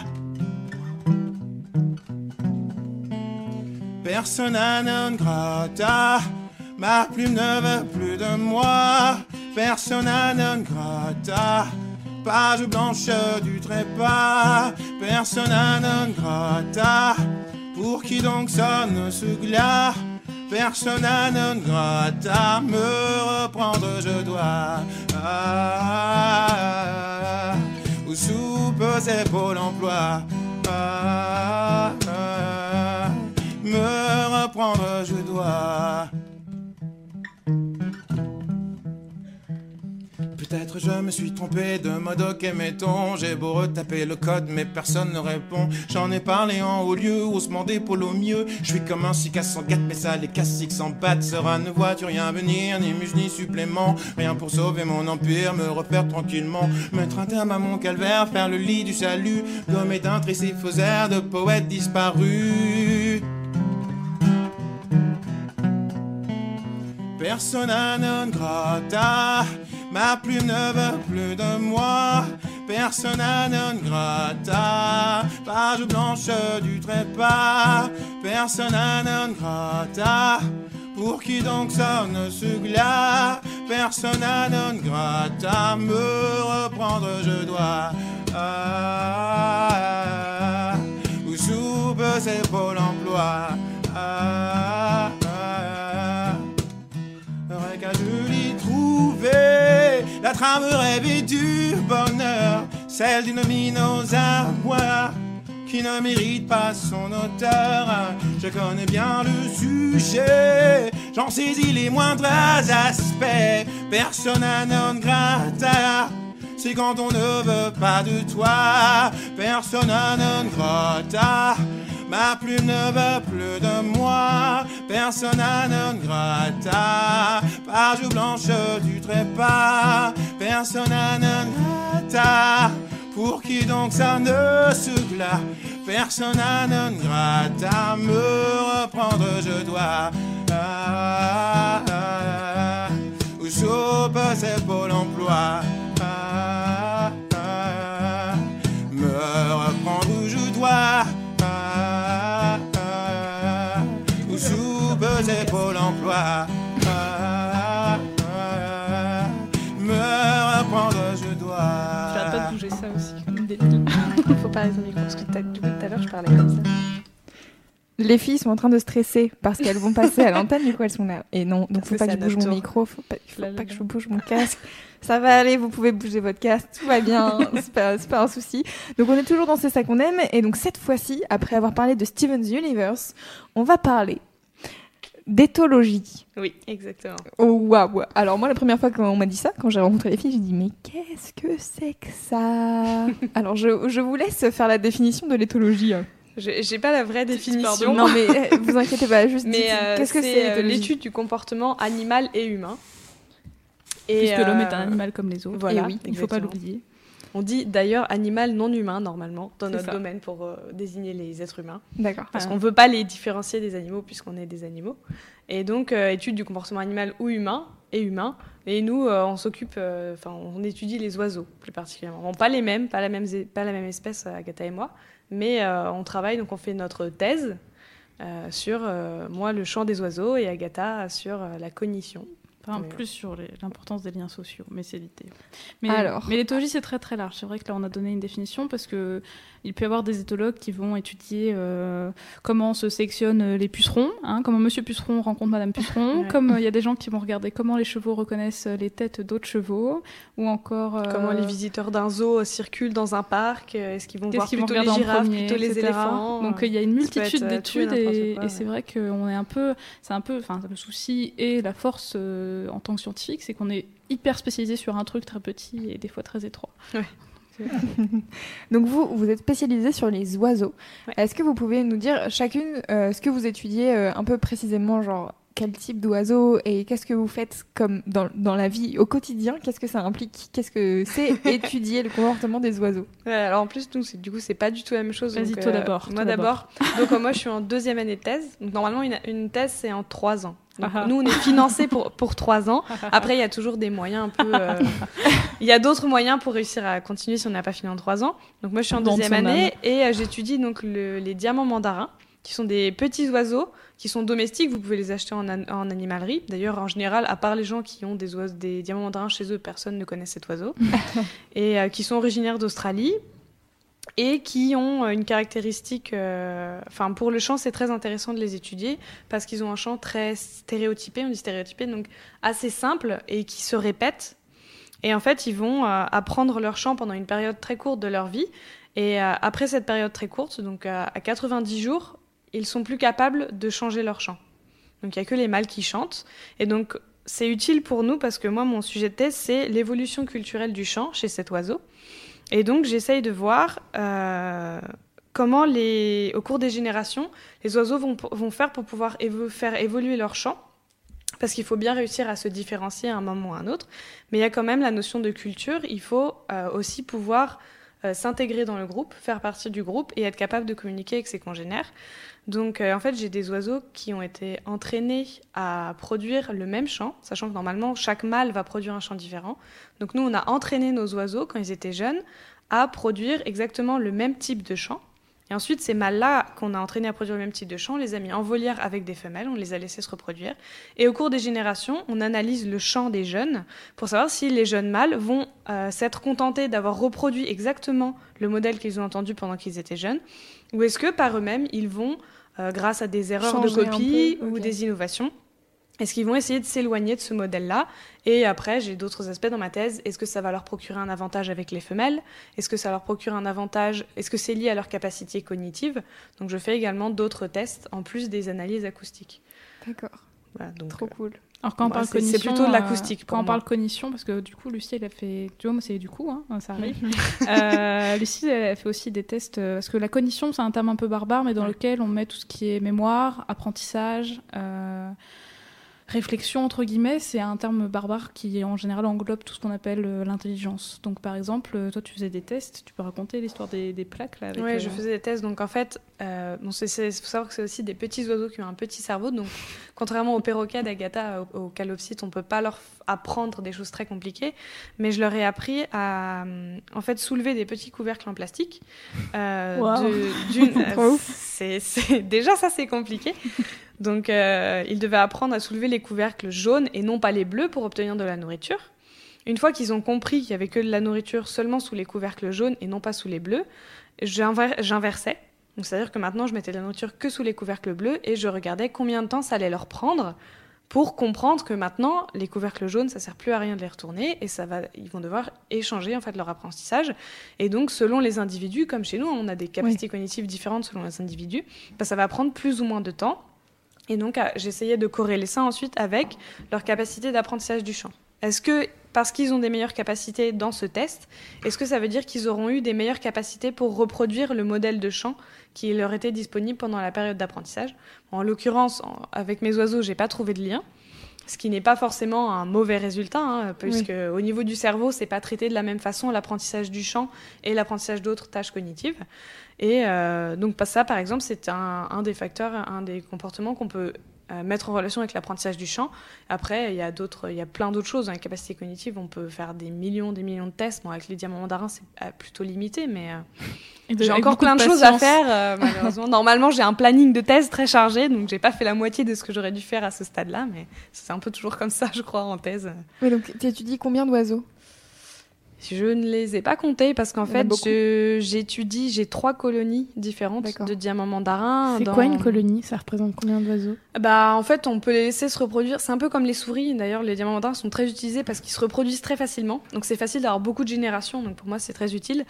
Persona non grata, ma plume ne veut plus de moi. Persona non grata, page blanche du trépas. Persona non grata, pour qui donc sonne ce glas Persona non grata, me reprendre je dois. Ah, ou sous c'est Pôle emploi. Ah, ah, me reprendre je dois. Peut-être je me suis trompé de mode, ok mettons J'ai beau retaper le code mais personne ne répond. J'en ai parlé en haut lieu, haussement d'épaule au mieux. Je suis comme un cicas sans gâte mais ça les classiques sans pattes Sera ne vois-tu rien venir, ni muse ni supplément. Rien pour sauver mon empire, me refaire tranquillement. Mettre un terme à mon calvaire, faire le lit du salut. Gommer d'un trécis faux airs de poète disparu Persona non grata, ma plume ne veut plus de moi. Persona non grata, page blanche du trépas. Persona non grata, pour qui donc sonne ce glas Persona non grata, me reprendre je dois. Ah, où. La trame rêvée du bonheur Celle d'une mine aux abois Qui ne mérite pas son auteur Je connais bien le sujet J'en saisis les moindres aspects Persona non grata c'est quand on ne veut pas de toi, persona non grata. Ma plume ne veut plus de moi, persona non grata. Page blanche du trépas, persona non grata. Pour qui donc ça ne se glace Persona non grata me reprendre je dois. Ah, ah, ah. C'est Pôle emploi. Ah, ah, me reprendre où je dois. Me reprendre je dois. J'arrête pas de bouger ça aussi. comme une débile. Faut le micro parce que du coup tout à l'heure je parlais comme ça. Les filles sont en train de stresser parce qu'elles vont passer à l'antenne, du coup elles sont là. Et non, donc Parce faut pas que je bouge mon micro, faut pas, faut Là, pas là, que je bouge mon casque. Ça va aller, vous pouvez bouger votre casque, tout va bien, c'est pas, c'est pas un souci. Donc on est toujours dans C'est ça qu'on aime, et donc cette fois-ci, après avoir parlé de Steven's Universe, on va parler d'éthologie. Oui, exactement. Oh waouh Alors moi la première fois qu'on m'a dit ça, quand j'ai rencontré les filles, j'ai dit mais qu'est-ce que c'est que ça? Alors je, je vous laisse faire la définition de l'éthologie. Je- J'ai pas la vraie définition. Non mais euh, vous inquiétez pas, juste Mais euh, qu'est-ce que c'est c'est euh, l'étude du comportement animal et humain. Et, Puisque l'homme est euh, un animal comme les autres. voilà, Et oui, il faut pas l'oublier. On dit d'ailleurs animal non humain normalement dans notre ça. domaine pour euh, désigner les êtres humains. D'accord. Parce Ah. qu'on veut pas les différencier des animaux puisqu'on est des animaux. Et donc euh, étude du comportement animal ou humain et humain. Et nous, euh, on s'occupe, enfin on étudie les oiseaux plus particulièrement. Bon, pas les mêmes, pas la même, pas la même espèce, Agatha et moi, mais on travaille, donc on fait notre thèse sur moi le chant des oiseaux et Agatha sur la cognition. Enfin, Mais- plus sur l'importance des liens sociaux, mais c'est l'idée. Mais, Alors. mais l'éthologie, c'est très très large. C'est vrai que là, on a donné une définition parce que il peut y avoir des éthologues qui vont étudier euh, comment se sélectionnent euh, les pucerons, hein, comment Monsieur Puceron rencontre Madame Puceron, Ouais. comme euh, il y a des gens qui vont regarder comment les chevaux reconnaissent les têtes d'autres chevaux, ou encore euh, Comment les visiteurs d'un zoo circulent dans un parc Est-ce qu'ils vont voir qu'ils vont plutôt les girafes, premier, plutôt les etc. éléphants Donc il y a une multitude et d'études et, c'est vrai qu'on est un peu, c'est un peu, enfin le souci et la force en tant que scientifique, c'est qu'on est hyper spécialisé sur un truc très petit et des fois très étroit. Donc vous, vous êtes spécialisé sur les oiseaux. Ouais. Est-ce que vous pouvez nous dire chacune euh, ce que vous étudiez euh, un peu précisément, genre quel type d'oiseau et qu'est-ce que vous faites comme dans, dans la vie au quotidien? Qu'est-ce que ça implique? Qu'est-ce que c'est étudier le comportement des oiseaux? Ouais, alors en plus, nous, c'est- du coup, c'est pas du tout la même chose. Vas-y, donc, toi d'abord, Moi d'abord. donc euh, moi, je suis en deuxième année de thèse. Donc normalement, une, une thèse, c'est en trois ans. Donc, Ah ah. nous, on est financé pour, pour trois ans. Après, il y a toujours des moyens un peu. euh, Il y a d'autres moyens pour réussir à continuer si on n'a pas fini en trois ans. Donc moi, je suis en Vendre deuxième année âme. et euh, j'étudie donc le- les diamants mandarins, qui sont des petits oiseaux qui sont domestiques. Vous pouvez les acheter en, an- en animalerie. D'ailleurs, en général, à part les gens qui ont des, oiseaux, des diamants mandarins chez eux, personne ne connaît cet oiseau. et euh, qui sont originaires d'Australie et qui ont euh, une caractéristique. euh, Enfin, pour le chant, c'est très intéressant de les étudier parce qu'ils ont un chant très stéréotypé, on dit stéréotypé, donc assez simple et qui se répète. Et en fait, ils vont euh, apprendre leur chant pendant une période très courte de leur vie. Et après cette période très courte, donc à 90 jours, ils sont plus capables de changer leur chant. Donc il n'y a que les mâles qui chantent. Et donc c'est utile pour nous parce que moi, mon sujet de thèse, c'est l'évolution culturelle du chant chez cet oiseau. Et donc j'essaye de voir euh, comment, au cours des générations, les oiseaux vont, faire pour pouvoir faire évoluer leur chant. Parce qu'il faut bien réussir à se différencier à un moment ou à un autre. Mais il y a quand même la notion de culture. Il faut euh, aussi pouvoir euh, s'intégrer dans le groupe, faire partie du groupe et être capable de communiquer avec ses congénères. Donc euh, en fait, j'ai des oiseaux qui ont été entraînés à produire le même chant, sachant que normalement chaque mâle va produire un chant différent. Donc nous, on a entraîné nos oiseaux quand ils étaient jeunes à produire exactement le même type de chant. Et ensuite, ces mâles-là qu'on a entraînés à produire le même type de chant, on les a mis en volière avec des femelles, on les a laissés se reproduire. Et au cours des générations, on analyse le chant des jeunes pour savoir si les jeunes mâles vont euh, s'être contentés d'avoir reproduit exactement le modèle qu'ils ont entendu pendant qu'ils étaient jeunes, ou est-ce que par eux-mêmes, ils vont, euh, grâce à des erreurs Changer de copie peu, ou des innovations, est-ce qu'ils vont essayer de s'éloigner de ce modèle-là? Et après, j'ai d'autres aspects dans ma thèse. Est-ce que ça va leur procurer un avantage avec les femelles? Est-ce que ça leur procure un avantage? Est-ce que c'est lié à leur capacité cognitive? Donc, je fais également d'autres tests en plus des analyses acoustiques. D'accord, Voilà, donc, trop euh, cool. Alors quand on Bah, parle c'est- c'est cognition, plutôt de euh, l'acoustique Quand on parle cognition, parce que du coup, Lucie, elle a fait. Tu vois, moi, c'est du coup, hein, ça arrive. Euh, Lucie, elle a fait aussi des tests. euh, parce que la cognition, c'est un terme un peu barbare, mais dans Ouais. lequel on met tout ce qui est mémoire, apprentissage. euh, réflexion, entre guillemets, c'est un terme barbare qui en général englobe tout ce qu'on appelle euh, l'intelligence. Donc par exemple, euh, toi tu faisais des tests, tu peux raconter l'histoire des, des plaques là Oui, je euh, faisais des tests. Donc en fait, euh, bon, faut savoir que c'est aussi des petits oiseaux qui ont un petit cerveau. Donc contrairement aux perroquets d'Agatha, aux, aux calopsites, on peut pas leur apprendre des choses très compliquées. Mais je leur ai appris à en fait soulever des petits couvercles en plastique. Wow. de- c'est- déjà ça c'est compliqué. Donc euh, ils devaient apprendre à soulever les couvercles jaunes et non pas les bleus pour obtenir de la nourriture. Une fois qu'ils ont compris qu'il y avait que de la nourriture seulement sous les couvercles jaunes et non pas sous les bleus, j'inver- j'inversais. Donc c'est-à-dire que maintenant je mettais de la nourriture que sous les couvercles bleus et je regardais combien de temps ça allait leur prendre pour comprendre que maintenant les couvercles jaunes ça sert plus à rien de les retourner et ça va ils vont devoir échanger en fait leur apprentissage et donc selon les individus comme chez nous on a des capacités cognitives différentes selon les individus bah, ça va prendre plus ou moins de temps et donc à- j'essayais de corréler ça ensuite avec leur capacité d'apprentissage du chant. Est-ce que parce qu'ils ont des meilleures capacités dans ce test, est-ce que ça veut dire qu'ils auront eu des meilleures capacités pour reproduire le modèle de chant qui leur était disponible pendant la période d'apprentissage? En l'occurrence, en- avec mes oiseaux, j'ai pas trouvé de lien, ce qui n'est pas forcément un mauvais résultat, hein, puisque au niveau du cerveau, c'est pas traité de la même façon l'apprentissage du chant et l'apprentissage d'autres tâches cognitives. Et euh, donc pas ça, par exemple, c'est un, un des facteurs, un des comportements qu'on peut euh, mettre en relation avec l'apprentissage du chant. Après, il y a d'autres, il y a plein d'autres choses. Dans les capacités cognitives, on peut faire des millions, des millions de tests. Bon, avec les diamants mandarins, c'est euh, plutôt limité, mais euh, j'ai encore plein de, choses à faire, euh, malheureusement. Normalement, j'ai un planning de thèse très chargé, donc j'ai pas fait la moitié de ce que j'aurais dû faire à ce stade-là, mais c'est un peu toujours comme ça, je crois, en thèse. Oui, donc tu étudies combien d'oiseaux? Je ne les ai pas comptés parce qu'en fait, j'étudie, j'ai trois colonies différentes de diamants mandarins. C'est dans- quoi une colonie? Ça représente combien d'oiseaux? Bah, en fait, on peut les laisser se reproduire. C'est un peu comme les souris. D'ailleurs, les diamants mandarins sont très utilisés parce qu'ils se reproduisent très facilement. Donc, c'est facile d'avoir beaucoup de générations. Donc, pour moi, c'est très utile.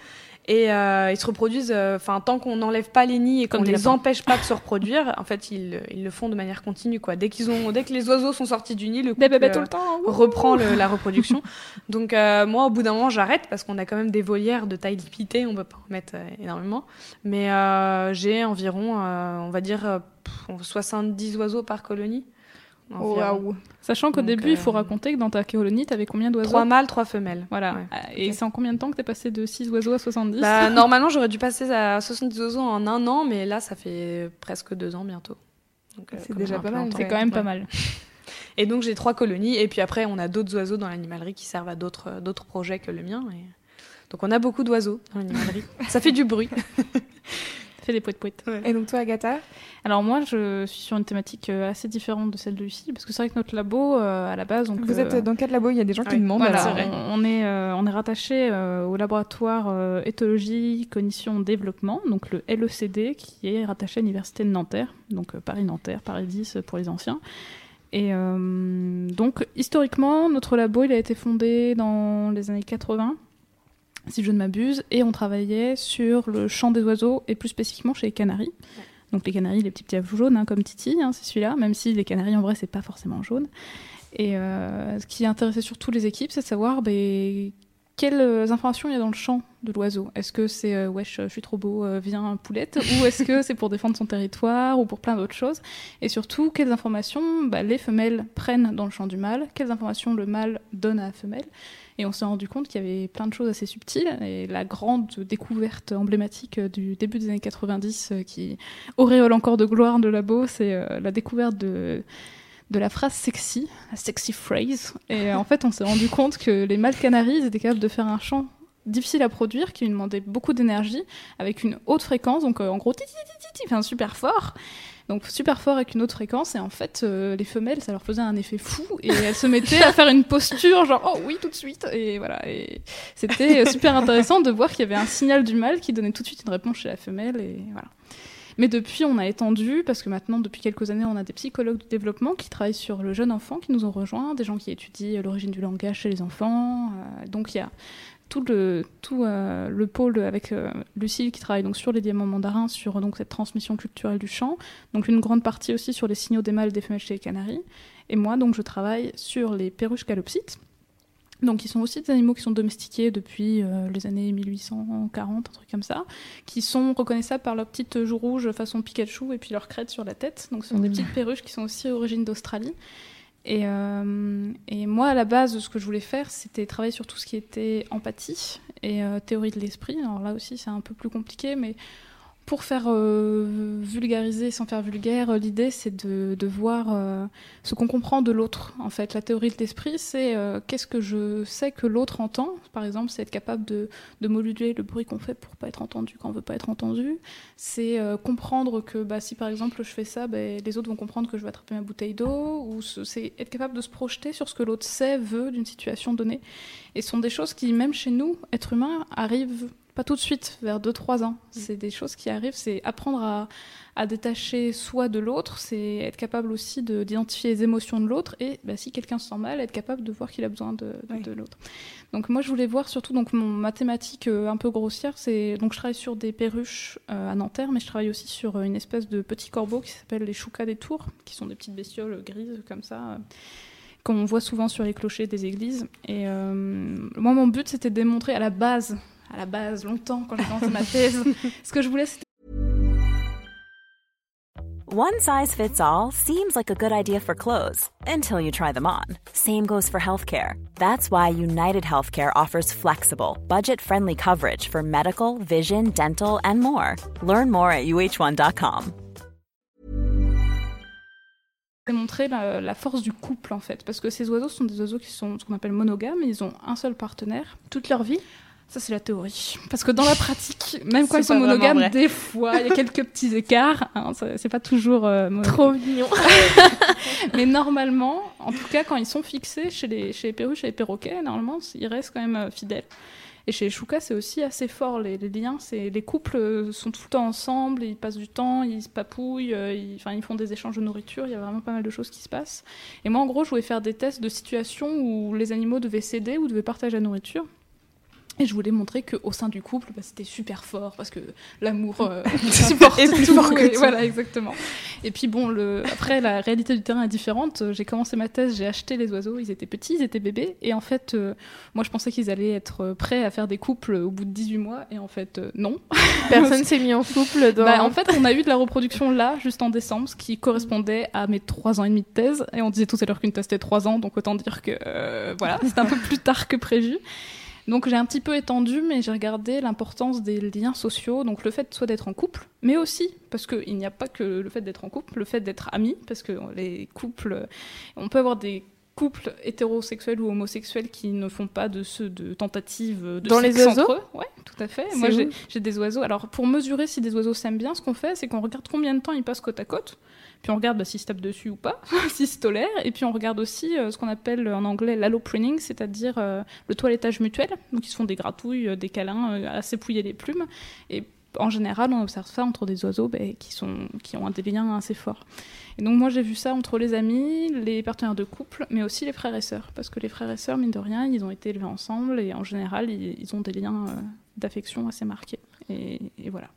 Et euh, ils se reproduisent, enfin, tant qu'on n'enlève pas les nids et qu'on des les empêche pas de se reproduire, en fait, ils, ils le font de manière continue, quoi. Dès qu'ils ont, dès que les oiseaux sont sortis du nid, le couple, bébés euh, tout le temps. wouh. reprend le- la reproduction. Donc euh, moi, au bout d'un moment, j'arrête parce qu'on a quand même des volières de taille limitée, on peut pas en mettre euh, énormément. Mais euh, j'ai environ, euh, on va dire, euh, pff, 70 oiseaux par colonie. Sachant qu'au début, il faut euh, raconter que dans ta colonie, t'avais combien d'oiseaux Trois mâles, trois femelles. Voilà. Ouais. Euh, Et c'est en combien de temps que t'es passé de 6 oiseaux à 70 Bah, normalement, j'aurais dû passer à 70 oiseaux en un an, mais là, ça fait presque deux ans bientôt. Euh, C'est déjà pas mal. C'est quand même pas mal. Et donc j'ai trois colonies, et puis après on a d'autres oiseaux dans l'animalerie qui servent à d'autres euh, d'autres projets que le mien. et- Donc on a beaucoup d'oiseaux dans l'animalerie. Ça fait du bruit. Des poètes poètes. Et donc toi, Agatha? Alors moi, je suis sur une thématique euh, assez différente de celle de Lucie, parce que c'est vrai que notre labo, euh, à la base, donc, Vous euh, êtes dans quel labo? Il y a des gens qui oui, demandent. Voilà, on, on est, euh, on est rattaché euh, au laboratoire euh, éthologie, cognition, développement, donc le LECD, qui est rattaché à l'université de Nanterre, donc euh, Paris-Nanterre, Paris 10 pour les anciens. Et euh, donc, historiquement, notre labo, il a été fondé dans les années 80, si je ne m'abuse, et on travaillait sur le chant des oiseaux, et plus spécifiquement chez les canaris. Donc les canaris, les petits petits jaunes, hein, comme Titi, hein, c'est celui-là, même si les canaris, en vrai, c'est pas forcément jaune. Et euh, ce qui intéressait surtout les équipes, c'est de savoir ben, quelles euh, informations il y a dans le champ de l'oiseau? Est-ce que c'est euh, wesh, je suis trop beau, euh, viens poulette? Ou est-ce que c'est pour défendre son territoire ou pour plein d'autres choses? Et surtout, quelles informations bah, les femelles prennent dans le champ du mâle? Quelles informations le mâle donne à la femelle? Et on s'est rendu compte qu'il y avait plein de choses assez subtiles. Et la grande découverte emblématique euh, du début des années 90 euh, qui auréole encore de gloire de labo, c'est euh, la découverte de de la phrase sexy, la sexy phrase. Et euh, en fait, on s'est rendu compte que les mâles canaris étaient capables de faire un chant difficile à produire, qui lui demandait beaucoup d'énergie, avec une haute fréquence, donc euh, en gros, enfin super fort. Donc super fort avec une haute fréquence, et en fait, euh, les femelles, ça leur faisait un effet fou, et elles se mettaient à faire une posture, genre oh oui, tout de suite, et voilà. Et c'était super intéressant de voir qu'il y avait un signal du mâle qui donnait tout de suite une réponse chez la femelle, et voilà. Mais depuis, on a étendu, parce que maintenant, depuis quelques années, on a des psychologues du développement qui travaillent sur le jeune enfant, qui nous ont rejoints, des gens qui étudient l'origine du langage chez les enfants. euh, donc il y a tout le, euh, le pôle avec euh, Lucille qui travaille donc sur les diamants mandarins, sur donc cette transmission culturelle du chant. Donc une grande partie aussi sur les signaux des mâles et des femelles chez les canaris. Et moi, donc, je travaille sur les perruches calopsites. Donc, qui sont aussi des animaux qui sont domestiqués depuis euh, les années 1840, un truc comme ça, qui sont reconnaissables par leur petite joue rouge façon Pikachu et puis leur crête sur la tête. Donc, ce sont des petites perruches qui sont aussi origines d'Australie. Et, euh, et moi, à la base, ce que je voulais faire, c'était travailler sur tout ce qui était empathie et euh, théorie de l'esprit. Alors là aussi, c'est un peu plus compliqué, mais pour faire euh, vulgariser sans faire vulgaire, euh, l'idée c'est de, de voir euh, ce qu'on comprend de l'autre. En fait, la théorie de l'esprit, c'est qu'est-ce que je sais que l'autre entend. Par exemple, c'est être capable de, de moduler le bruit qu'on fait pour pas être entendu quand on veut pas être entendu. C'est comprendre que bah, si par exemple je fais ça, ben, les autres vont comprendre que je vais attraper ma bouteille d'eau. Ou ce- c'est être capable de se projeter sur ce que l'autre sait, veut d'une situation donnée. Et ce sont des choses qui, même chez nous, êtres humains, arrivent pas tout de suite, vers 2-3 ans. C'est des choses qui arrivent, c'est apprendre à, à détacher soi de l'autre, c'est être capable aussi de- d'identifier les émotions de l'autre et bah, si quelqu'un se sent mal, être capable de voir qu'il a besoin de, de- Oui. de l'autre. Donc moi je voulais voir surtout donc mon mathématique euh, un peu grossière, c'est donc je travaille sur des perruches euh, à Nanterre, mais je travaille aussi sur euh, une espèce de petit corbeau qui s'appelle les choucas des tours, qui sont des petites bestioles grises comme ça. euh, qu'on voit souvent sur les clochers des églises. Et euh, moi, mon but, c'était de démontrer à la base, à la base, longtemps, quand j'ai commencé ma thèse, ce que je voulais, c'était One size fits all seems like a good idea for clothes until you try them on. Same goes for healthcare. That's why United Healthcare offers flexible, budget friendly coverage for medical, vision, dental, and more. Learn more at uh1.com. démontrer la, la force du couple, en fait. Parce que ces oiseaux sont des oiseaux qui sont ce qu'on appelle monogames, ils ont un seul partenaire toute leur vie? Ça, c'est la théorie. Parce que dans la pratique, même quand ils sont monogames, des fois, il y a quelques petits écarts. hein, c'est pas toujours euh, Trop mignon. Mais normalement, en tout cas, quand ils sont fixés chez les, chez les perruches et les perroquets, normalement, ils restent quand même euh, fidèles. Et chez les choucas, c'est aussi assez fort, les, les liens. C'est, les couples euh, sont tout le temps ensemble, ils passent du temps, ils se papouillent, euh, ils, enfin, ils font des échanges de nourriture, il y a vraiment pas mal de choses qui se passent. Et moi, en gros, je voulais faire des tests de situations où les animaux devaient céder ou devaient partager la nourriture. Et je voulais montrer qu'au sein du couple, bah, c'était super fort parce que l'amour euh, supporte Est plus tout, fort que et tout. Voilà, exactement. Et puis bon, le... après, la réalité du terrain est différente. J'ai commencé ma thèse, j'ai acheté les oiseaux, ils étaient petits, ils étaient bébés. Et en fait, euh, moi, je pensais qu'ils allaient être prêts à faire des couples au bout de 18 mois. Et en fait, euh, non. Personne s'est mis en couple dans. Bah, en fait, on a eu de la reproduction là, juste en décembre, ce qui correspondait à mes 3 ans et demi de thèse. Et on disait tout à l'heure qu'une thèse c'était 3 ans, donc autant dire que euh, voilà, c'était un peu plus tard que prévu. Donc j'ai un petit peu étendu, mais j'ai regardé l'importance des liens sociaux, donc le fait soit d'être en couple, mais aussi, parce qu'il n'y a pas que le fait d'être en couple, le fait d'être amis, parce que les couples, on peut avoir des couples hétérosexuels ou homosexuels qui ne font pas de ce de tentatives de Dans les oiseaux entre eux. Ouais, tout à fait. Moi, j'ai des oiseaux. Alors, pour mesurer si des oiseaux s'aiment bien, ce qu'on fait, c'est qu'on regarde combien de temps ils passent côte à côte. Puis on regarde bah, s'ils se tapent dessus ou pas, s'ils se tolèrent. Et puis on regarde aussi euh, ce qu'on appelle en anglais l'allopruning, c'est-à-dire euh, le toilettage mutuel. Donc ils se font des gratouilles, euh, des câlins, à s'épouiller les plumes. Et en général, on observe ça entre des oiseaux bah, qui, ont des liens assez forts. Et donc moi j'ai vu ça entre les amis, les partenaires de couple, mais aussi les frères et sœurs. Parce que les frères et sœurs, mine de rien, ils ont été élevés ensemble et en général, ils, ont des liens d'affection assez marqués. Et voilà.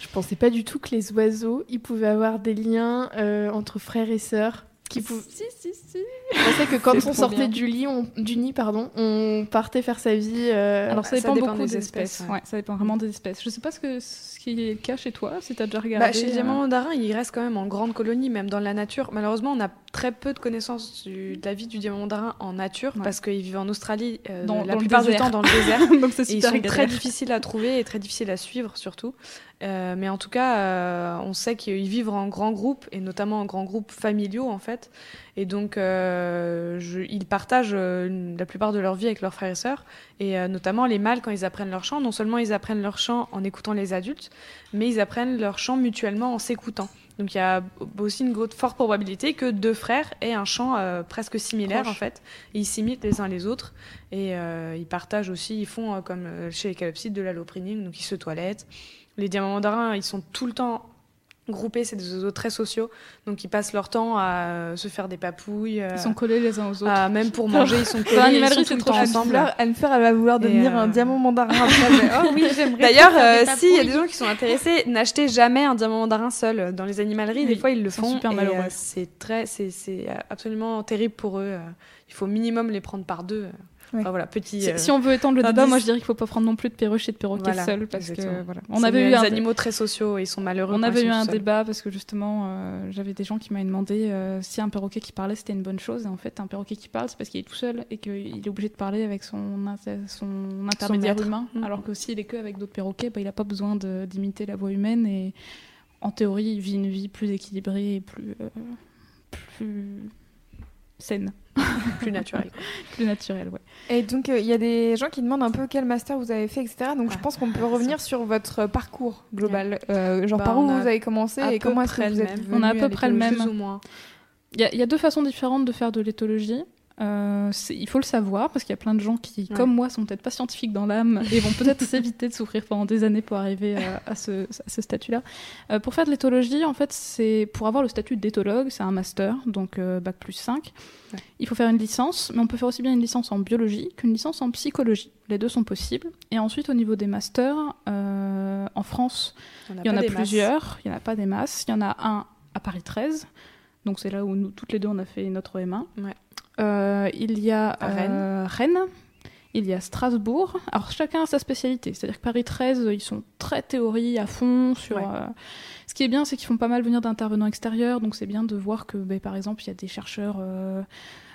Je pensais pas du tout que les oiseaux, ils pouvaient avoir des liens euh, entre frères et sœurs. Qui pou- Si, si, si. Je pensais que quand on sortait bien. du lit, on... du nid, pardon, on partait faire sa vie. euh, Alors ça ça dépend, dépend beaucoup des des espèces, espèces. ouais. Ouais, ça dépend vraiment des espèces. Je sais pas ce, que, ce qui est le cas chez toi, si tu as déjà regardé. Bah, chez les euh, diamants mandarins, il reste quand même en grande colonie, même dans la nature. Malheureusement, on a très peu de connaissances du- de la vie du diamant mandarin en nature, Ouais. parce qu'ils vivent en Australie euh, Dans- la dans plupart du temps dans le désert. Donc c'est Et ils super sont très difficiles à trouver et très difficiles à suivre surtout. Euh, mais en tout cas, euh, on sait qu'ils vivent en grands groupes et notamment en grands groupes familiaux en fait. Et donc, euh, je- ils partagent euh, la plupart de leur vie avec leurs frères et sœurs. Et euh, notamment les mâles, quand ils apprennent leur chant, non seulement ils apprennent leur chant en écoutant les adultes, mais ils apprennent leur chant mutuellement en s'écoutant. Donc il y a aussi une forte probabilité que deux frères aient un chant presque similaire Proche. en fait. Et ils s'imitent les uns les autres. Et ils partagent aussi, ils font comme chez les calopsides de l'allopruning, donc ils se toilettent. Les diamants mandarins, ils sont tout le temps groupés, c'est des oiseaux très sociaux, donc ils passent leur temps à euh, se faire des papouilles, euh, Ils sont collés les uns aux autres. à- même pour manger, ils sont collés, l'animalerie, sont tout c'est le trop ensemble. Anne-Fleur, Anne-Fleur, elle va vouloir devenir euh, un diamant mandarin après. mais, oh oui, j'aimerais. D'ailleurs, euh, des si, il y a des gens qui sont intéressés, n'achetez jamais un diamant mandarin seul. Dans les animaleries, des fois, ils le font. super malheureux. euh, c'est très, c'est, c'est absolument terrible pour eux. euh, Il faut au minimum les prendre par deux. Ouais. Enfin, voilà, petit. Si, euh, si on veut étendre le débat, moi je dirais qu'il faut pas prendre non plus de perruches et de perroquets Voilà, seuls parce que voilà. On avait des eu un animaux très sociaux et ils sont malheureux. on avait eu un débat parce que justement euh, j'avais des gens qui m'avaient demandé euh, si un perroquet qui parlait c'était une bonne chose et en fait un perroquet qui parle c'est parce qu'il est tout seul et qu'il est obligé de parler avec son inter- son intermédiaire humain Mhm. alors que s'il est que avec d'autres perroquets bah, il a pas besoin d'imiter la voix humaine et en théorie il vit une vie plus équilibrée et plus plus saine plus naturel. plus naturelle ouais. Et donc, euh, il y a des gens qui demandent un peu quel master vous avez fait, etc. Donc, je pense qu'on peut revenir sur votre parcours global. Euh, genre, Bah, par où vous avez commencé et comment est-ce que vous êtes On a à peu près le même. Plus ou moins. Il y, y a deux façons différentes de faire de l'éthologie. Euh, il faut le savoir parce qu'il y a plein de gens qui, Ouais. comme moi, sont peut-être pas scientifiques dans l'âme et vont peut-être s'éviter de souffrir pendant des années pour arriver à, à ce, statut-là. Euh, pour faire de l'éthologie, en fait, c'est pour avoir le statut d'éthologue, c'est un master, donc euh, bac plus 5. Ouais. Il faut faire une licence, mais on peut faire aussi bien une licence en biologie qu'une licence en psychologie. Les deux sont possibles. Et ensuite, au niveau des masters, en France, il y en a masses. plusieurs, il n'y en a pas des masses. Il y en a un à Paris 13, donc c'est là où nous, toutes les deux, on a fait notre M1. Ouais. Euh, il y a euh, Rennes. Il y a Strasbourg. Alors chacun a sa spécialité. C'est-à-dire que Paris 13, ils sont très théorie à fond sur. Ouais. euh, Ce qui est bien, c'est qu'ils font pas mal venir d'intervenants extérieurs. Donc c'est bien de voir que, ben, par exemple, il y a des chercheurs euh,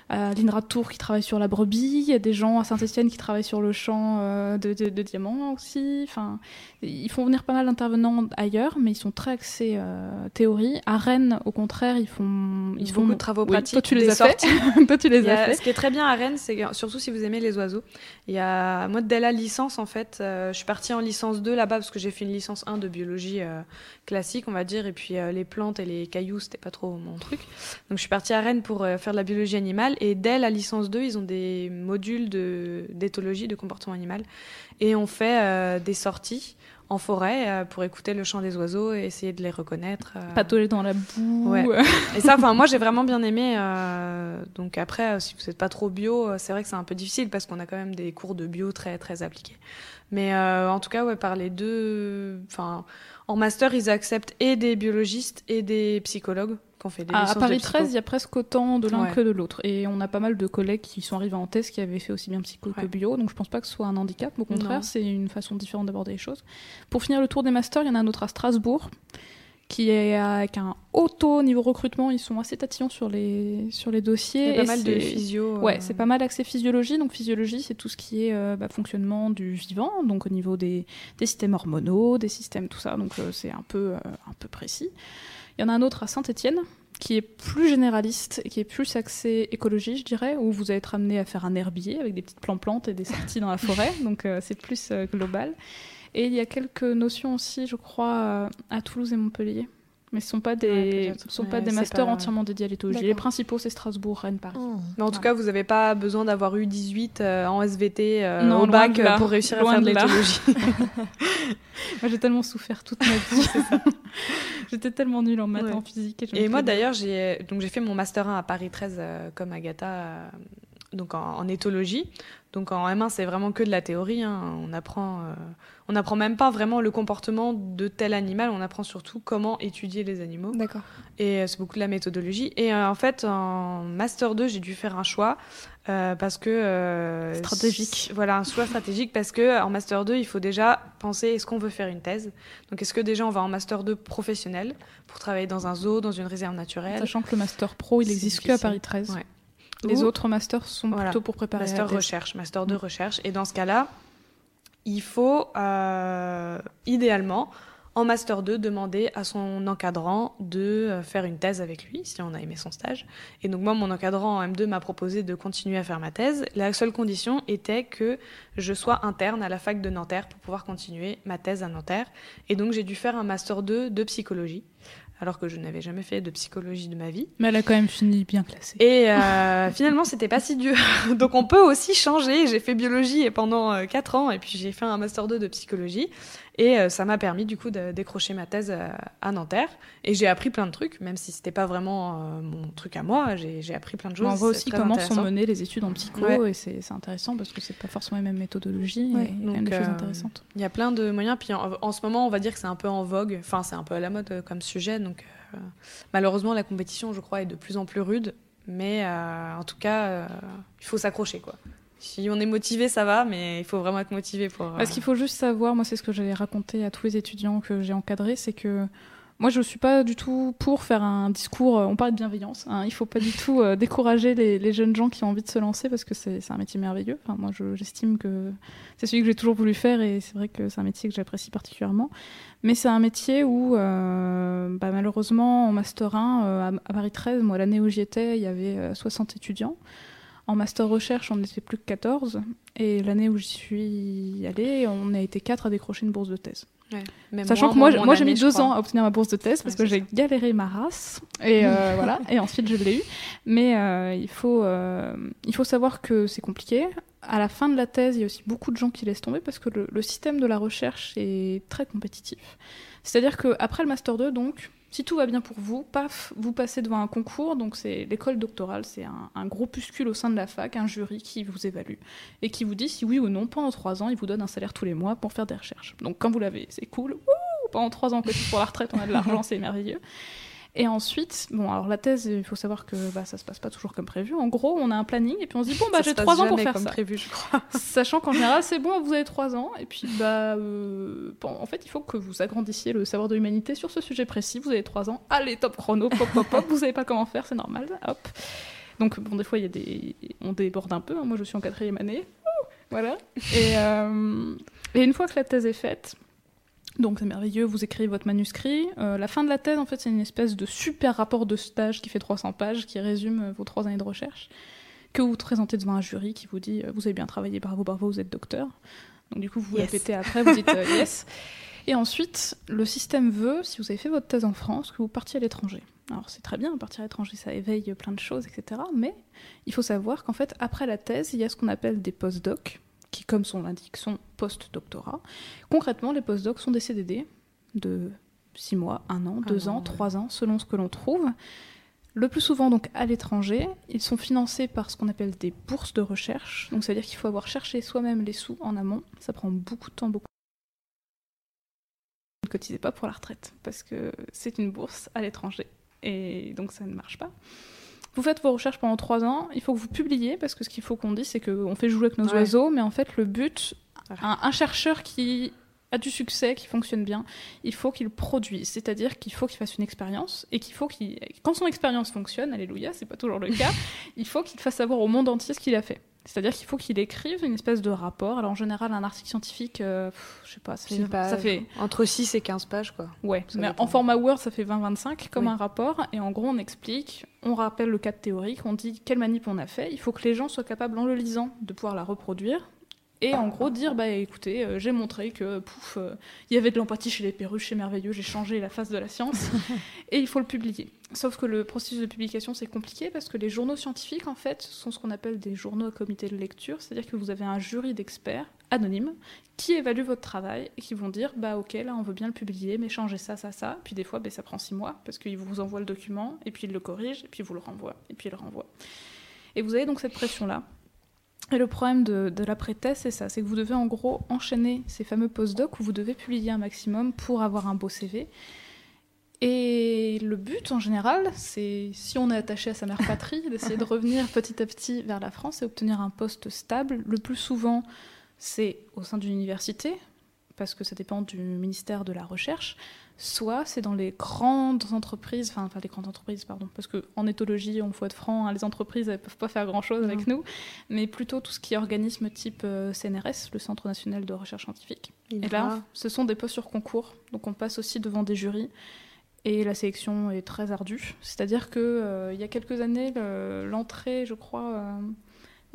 à l'INRA de Tours qui travaillent sur la brebis. Il y a des gens à Saint-Etienne qui travaillent sur le champ euh, de, de- de diamants aussi. Enfin, ils font venir pas mal d'intervenants ailleurs, mais ils sont très axés euh, théorie. À Rennes, au contraire, ils font Ils font de travaux Oui, pratiques. Toi, tu les as fait. toi, tu les as fait. Ce qui est très bien à Rennes, c'est surtout si vous aimez les oiseaux. Il y a moi dès la licence en fait, euh, je suis partie en licence 2 là-bas parce que j'ai fait une licence 1 de biologie euh, classique, on va dire, et puis euh, les plantes et les cailloux c'était pas trop mon truc. Donc je suis partie à Rennes pour euh, faire de la biologie animale et dès la licence 2 ils ont des modules de d'éthologie de comportement animal et on fait euh, des sorties en forêt euh, pour écouter le chant des oiseaux et essayer de les reconnaître. euh. Patauger dans la boue. Ouais. Et ça, enfin, moi, j'ai vraiment bien aimé. euh, donc après, si vous n'êtes pas trop bio, c'est vrai que c'est un peu difficile parce qu'on a quand même des cours de bio très très appliqués. Mais euh, en tout cas, ouais, par les deux, enfin, en master, ils acceptent et des biologistes et des psychologues fait des À, de Paris psycho. 13, il y a presque autant de l'un Ouais. que de l'autre. Et on a pas mal de collègues qui sont arrivés en thèse qui avaient fait aussi bien psycho que bio. Donc je pense pas que ce soit un handicap. Au contraire, c'est une façon différente d'aborder les choses. Pour finir le tour des masters, il y en a un autre à Strasbourg qui est avec un haut taux niveau recrutement. Ils sont assez tatillons sur les, sur les dossiers. Il y a pas mal de physio. euh, Ouais, c'est pas mal axé physiologie. Donc physiologie, c'est tout ce qui est euh, bah, fonctionnement du vivant, donc au niveau des, des systèmes hormonaux, des systèmes tout ça. Donc euh, c'est un peu un peu précis. Il y en a un autre à Saint-Étienne qui est plus généraliste et qui est plus axé écologie, je dirais, où vous allez être amené à faire un herbier avec des petites plantes-plantes et des sorties dans la forêt. Donc euh, c'est plus euh, global. Et il y a quelques notions aussi, je crois, euh, à Toulouse et Montpellier. Mais ce ne sont pas des, Ouais, sont Ouais, pas des masters pas- entièrement dédiés à l'éthologie. Les principaux, c'est Strasbourg, Rennes, Paris. Mais en tout cas, vous n'avez pas besoin d'avoir eu 18 euh, en SVT euh, Non, au bac euh, pour réussir à faire de l'éthologie. Moi, j'ai tellement souffert toute ma vie. J'étais tellement nulle en maths, Ouais. en physique. Et, Et moi d'ailleurs, j'ai donc j'ai fait mon master 1 à Paris 13 euh, comme Agatha, euh, donc en, en éthologie. Donc en M1, c'est vraiment que de la théorie. hein. On apprend, euh, on apprend même pas vraiment le comportement de tel animal. On apprend surtout comment étudier les animaux. D'accord. Et euh, c'est beaucoup de la méthodologie. Et euh, en fait, en master 2, j'ai dû faire un choix parce que Stratégique. Voilà, un choix stratégique parce que en master 2, il faut déjà penser est-ce qu'on veut faire une thèse? Donc est-ce que déjà on va en master 2 professionnel pour travailler dans un zoo, dans une réserve naturelle? Sachant que le master pro, il existe que à difficile. Paris 13. Ouais. Les autres masters sont Voilà. plutôt pour préparer Master recherche, master de recherche. Et dans ce cas-là, il faut euh, idéalement, en master 2, demander à son encadrant de euh, faire une thèse avec lui, si on a aimé son stage. Et donc moi, mon encadrant en M2 m'a proposé de continuer à faire ma thèse. La seule condition était que je sois interne à la fac de Nanterre pour pouvoir continuer ma thèse à Nanterre. Et donc j'ai dû faire un master 2 de psychologie, alors que je n'avais jamais fait de psychologie de ma vie. Mais elle a quand même fini bien classée. Et euh, finalement, c'était pas si dur. Donc on peut aussi changer. J'ai fait biologie pendant 4 ans, et puis j'ai fait un master 2 de psychologie. Et euh, ça m'a permis du coup de décrocher ma thèse euh, à Nanterre. Et j'ai appris plein de trucs, même si c'était pas vraiment euh, mon truc à moi. J'ai appris plein de choses. on voit aussi comment sont menées les études en psycho Ouais. et c'est intéressant parce que c'est pas forcément les mêmes méthodologies Ouais. et même des choses intéressantes. Il y a plein de moyens. Puis en, en ce moment, on va dire que c'est un peu en vogue. Enfin, c'est un peu à la mode comme sujet. Donc, malheureusement, la compétition, je crois, est de plus en plus rude. Mais euh, en tout cas, euh, il faut s'accrocher, quoi. Si on est motivé, ça va, mais il faut vraiment être motivé pour. euh, Parce qu'il faut juste savoir, moi c'est ce que j'avais raconté à tous les étudiants que j'ai encadrés, c'est que moi je suis pas du tout pour faire un discours, euh, on parle de bienveillance, hein, il faut pas du tout euh, décourager les, les jeunes gens qui ont envie de se lancer parce que c'est un métier merveilleux. Enfin, moi je- j'estime que c'est celui que j'ai toujours voulu faire et c'est vrai que c'est un métier que j'apprécie particulièrement. Mais c'est un métier où euh, bah, malheureusement en Master 1, euh, à, Paris 13, moi l'année où j'y étais, il y avait euh, 60 étudiants. En master recherche, on n'était plus que 14. Et l'année où j'y suis allée, on a été 4 à décrocher une bourse de thèse. ouais. Sachant que moi, j'ai mis deux ans à obtenir ma bourse de thèse parce Ouais, que j'ai galéré ma race. Et euh, voilà. Et ensuite, je l'ai eu. Mais euh, il, faut, euh, il faut savoir que c'est compliqué. À la fin de la thèse, il y a aussi beaucoup de gens qui laissent tomber parce que le, le système de la recherche est très compétitif. C'est-à-dire qu'après le Master 2, donc, si tout va bien pour vous, paf, vous passez devant un concours. Donc, c'est l'école doctorale, c'est un, un groupuscule au sein de la fac, un jury qui vous évalue et qui vous dit si oui ou non, pendant trois ans, il vous donne un salaire tous les mois pour faire des recherches. Donc, quand vous l'avez, c'est cool. Wouh pendant trois ans, on pour la retraite, on a de l'argent, c'est merveilleux. Et ensuite, bon, alors la thèse, il faut savoir que bah, ça se passe pas toujours comme prévu. En gros, on a un planning et puis on se dit bon bah j'ai trois ans pour faire comme ça. prévu, je crois. Sachant qu'en général, c'est bon, vous avez trois ans, et puis bah, euh, bon, en fait, il faut que vous agrandissiez le savoir de l'humanité sur ce sujet précis. Vous avez trois ans, allez, top chrono, pop, pop, pop, vous savez pas comment faire, c'est normal, hop. Donc, bon, des fois, il y a des... on déborde un peu, hein. moi je suis en quatrième année, voilà. Et, euh, et une fois que la thèse est faite, donc c'est merveilleux, vous écrivez votre manuscrit. Euh, la fin de la thèse, en fait, c'est une espèce de super rapport de stage qui fait 300 pages, qui résume euh, vos trois années de recherche, que vous présentez devant un jury qui vous dit euh, vous avez bien travaillé, bravo, bravo, vous êtes docteur. Donc du coup, vous Yes. répétez après, vous dites euh, yes. Et ensuite, le système veut, si vous avez fait votre thèse en France, que vous partiez à l'étranger. Alors c'est très bien, partir à l'étranger, ça éveille plein de choses, etc. Mais il faut savoir qu'en fait, après la thèse, il y a ce qu'on appelle des post-docs, qui, comme son l'indique, sont post-doctorat. Concrètement, les post-docs sont des CDD de 6 mois, 1 an, 2 an, ans, ouais. 3 ans, selon ce que l'on trouve. Le plus souvent donc à l'étranger, ils sont financés par ce qu'on appelle des bourses de recherche. Donc ça veut dire qu'il faut avoir cherché soi-même les sous en amont. Ça prend beaucoup de temps, beaucoup. Ne cotisez pas pour la retraite parce que c'est une bourse à l'étranger et donc ça ne marche pas. Vous faites vos recherches pendant trois ans, il faut que vous publiez parce que ce qu'il faut qu'on dise c'est qu'on fait jouer avec nos Ouais. oiseaux, mais en fait le but, un chercheur qui a du succès, qui fonctionne bien, il faut qu'il produise, c'est-à-dire qu'il faut qu'il fasse une expérience et qu'il faut qu'il, quand son expérience fonctionne, alléluia, c'est pas toujours le cas, il faut qu'il fasse savoir au monde entier ce qu'il a fait. C'est-à-dire qu'il faut qu'il écrive une espèce de rapport. Alors en général, un article scientifique, euh, je sais pas, ça fait, Une page. ça fait Entre 6 et 15 pages, quoi. Ouais, Ça mais en format Word, ça fait 20-25 comme Oui. un rapport. Et en gros, on explique, on rappelle le cadre théorique, on dit quelle manip on a fait. Il faut que les gens soient capables, en le lisant, de pouvoir la reproduire. Et en gros, dire, bah écoutez, euh, j'ai montré que, pouf, euh, il y avait de l'empathie chez les perruches, c'est merveilleux, j'ai changé la face de la science. et il faut le publier. Sauf que le processus de publication, c'est compliqué parce que les journaux scientifiques, en fait, sont ce qu'on appelle des journaux à comité de lecture. C'est-à-dire que vous avez un jury d'experts anonymes qui évaluent votre travail et qui vont dire bah ok là on veut bien le publier mais changez ça ça ça puis des fois bah, ça prend six mois parce qu'ils vous envoient le document et puis ils le corrigent et puis vous le renvoient et puis ils le renvoient et vous avez donc cette pression là et le problème de, de l'après-thèse c'est ça c'est que vous devez en gros enchaîner ces fameux post-docs où vous devez publier un maximum pour avoir un beau CV et le but en général, c'est si on est attaché à sa mère patrie, d'essayer de revenir petit à petit vers la France et obtenir un poste stable. Le plus souvent, c'est au sein d'une université, parce que ça dépend du ministère de la Recherche, soit c'est dans les grandes entreprises, enfin, enfin les grandes entreprises, pardon, parce qu'en éthologie, on faut être franc, hein, les entreprises, elles peuvent pas faire grand-chose avec nous, mais plutôt tout ce qui est organisme type euh, CNRS, le Centre national de recherche scientifique. Et là, ce sont des postes sur concours, donc on passe aussi devant des jurys. Et la sélection est très ardue. C'est-à-dire que euh, il y a quelques années, le- l'entrée, je crois,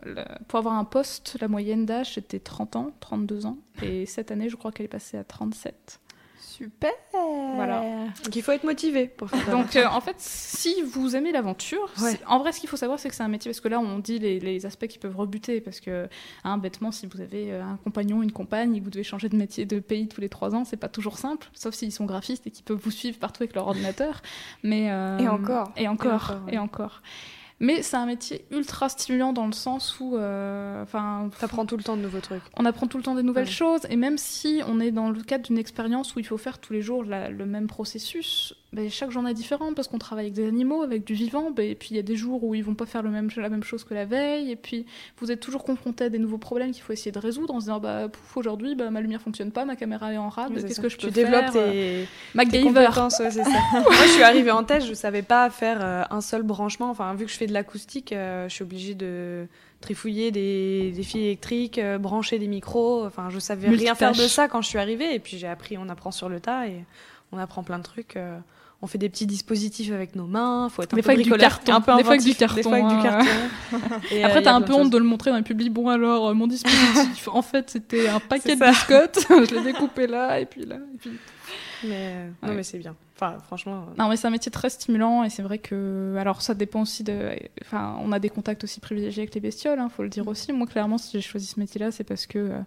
euh, pour avoir un poste, la moyenne d'âge c'était 30 ans, 32 ans. Et cette année, je crois qu'elle est passée à 37. Super. Voilà. Donc il faut être motivé pour faire ça. Donc euh, en fait, si vous aimez l'aventure, Ouais. en vrai, ce qu'il faut savoir, c'est que c'est un métier parce que là, on dit les, les aspects qui peuvent rebuter parce que hein, bêtement, si vous avez euh, un compagnon, une compagne, et que vous devez changer de métier, de pays tous les trois ans, c'est pas toujours simple, sauf s'ils sont graphistes et qu'ils peuvent vous suivre partout avec leur ordinateur. Mais euh, Et encore. et encore, Et encore, ouais. et encore. Mais c'est un métier ultra stimulant dans le sens où, euh, enfin, T'apprends tout le temps de nouveaux trucs. on apprend tout le temps des nouvelles Ouais. choses, et même si on est dans le cadre d'une expérience où il faut faire tous les jours la- le même processus, ben, chaque journée est différente parce qu'on travaille avec des animaux, avec du vivant, ben, et puis il y a des jours où ils vont pas faire le même, la même chose que la veille, et puis vous êtes toujours confronté à des nouveaux problèmes qu'il faut essayer de résoudre en se disant bah pouf, aujourd'hui bah, ma lumière fonctionne pas, ma caméra est en rade, c'est qu'est-ce que je peux tu faire développes euh, tes, tes MacGyver. compétences, ouais, c'est ça. Moi, je suis arrivée en thèse, je savais pas faire euh, un seul branchement. Enfin, vu que je fais de l'acoustique, euh, je suis obligée de trifouiller des, des fils électriques, euh, brancher des micros. Enfin, je savais rien faire de ça quand je suis arrivée. Et puis j'ai appris, on apprend sur le tas et on apprend plein de trucs. euh, on fait des petits dispositifs avec nos mains. Faut être un Des peu fois avec du carton, un peu des fois avec du inventif, Des fois avec du carton, carton. Et, euh, Après, y t'as a un peu honte de le montrer dans le public. Bon, alors, euh, mon dispositif, en fait, c'était un paquet de biscottes. je l'ai découpé là, et puis là, et puis Mais, euh, non, Ouais. mais c'est bien. Enfin, franchement. euh, Non, mais c'est un métier très stimulant et c'est vrai que. Alors, ça dépend aussi de. Enfin, on a des contacts aussi privilégiés avec les bestioles, hein, faut le dire aussi. Moi, clairement, si j'ai choisi ce métier-là, c'est parce que euh,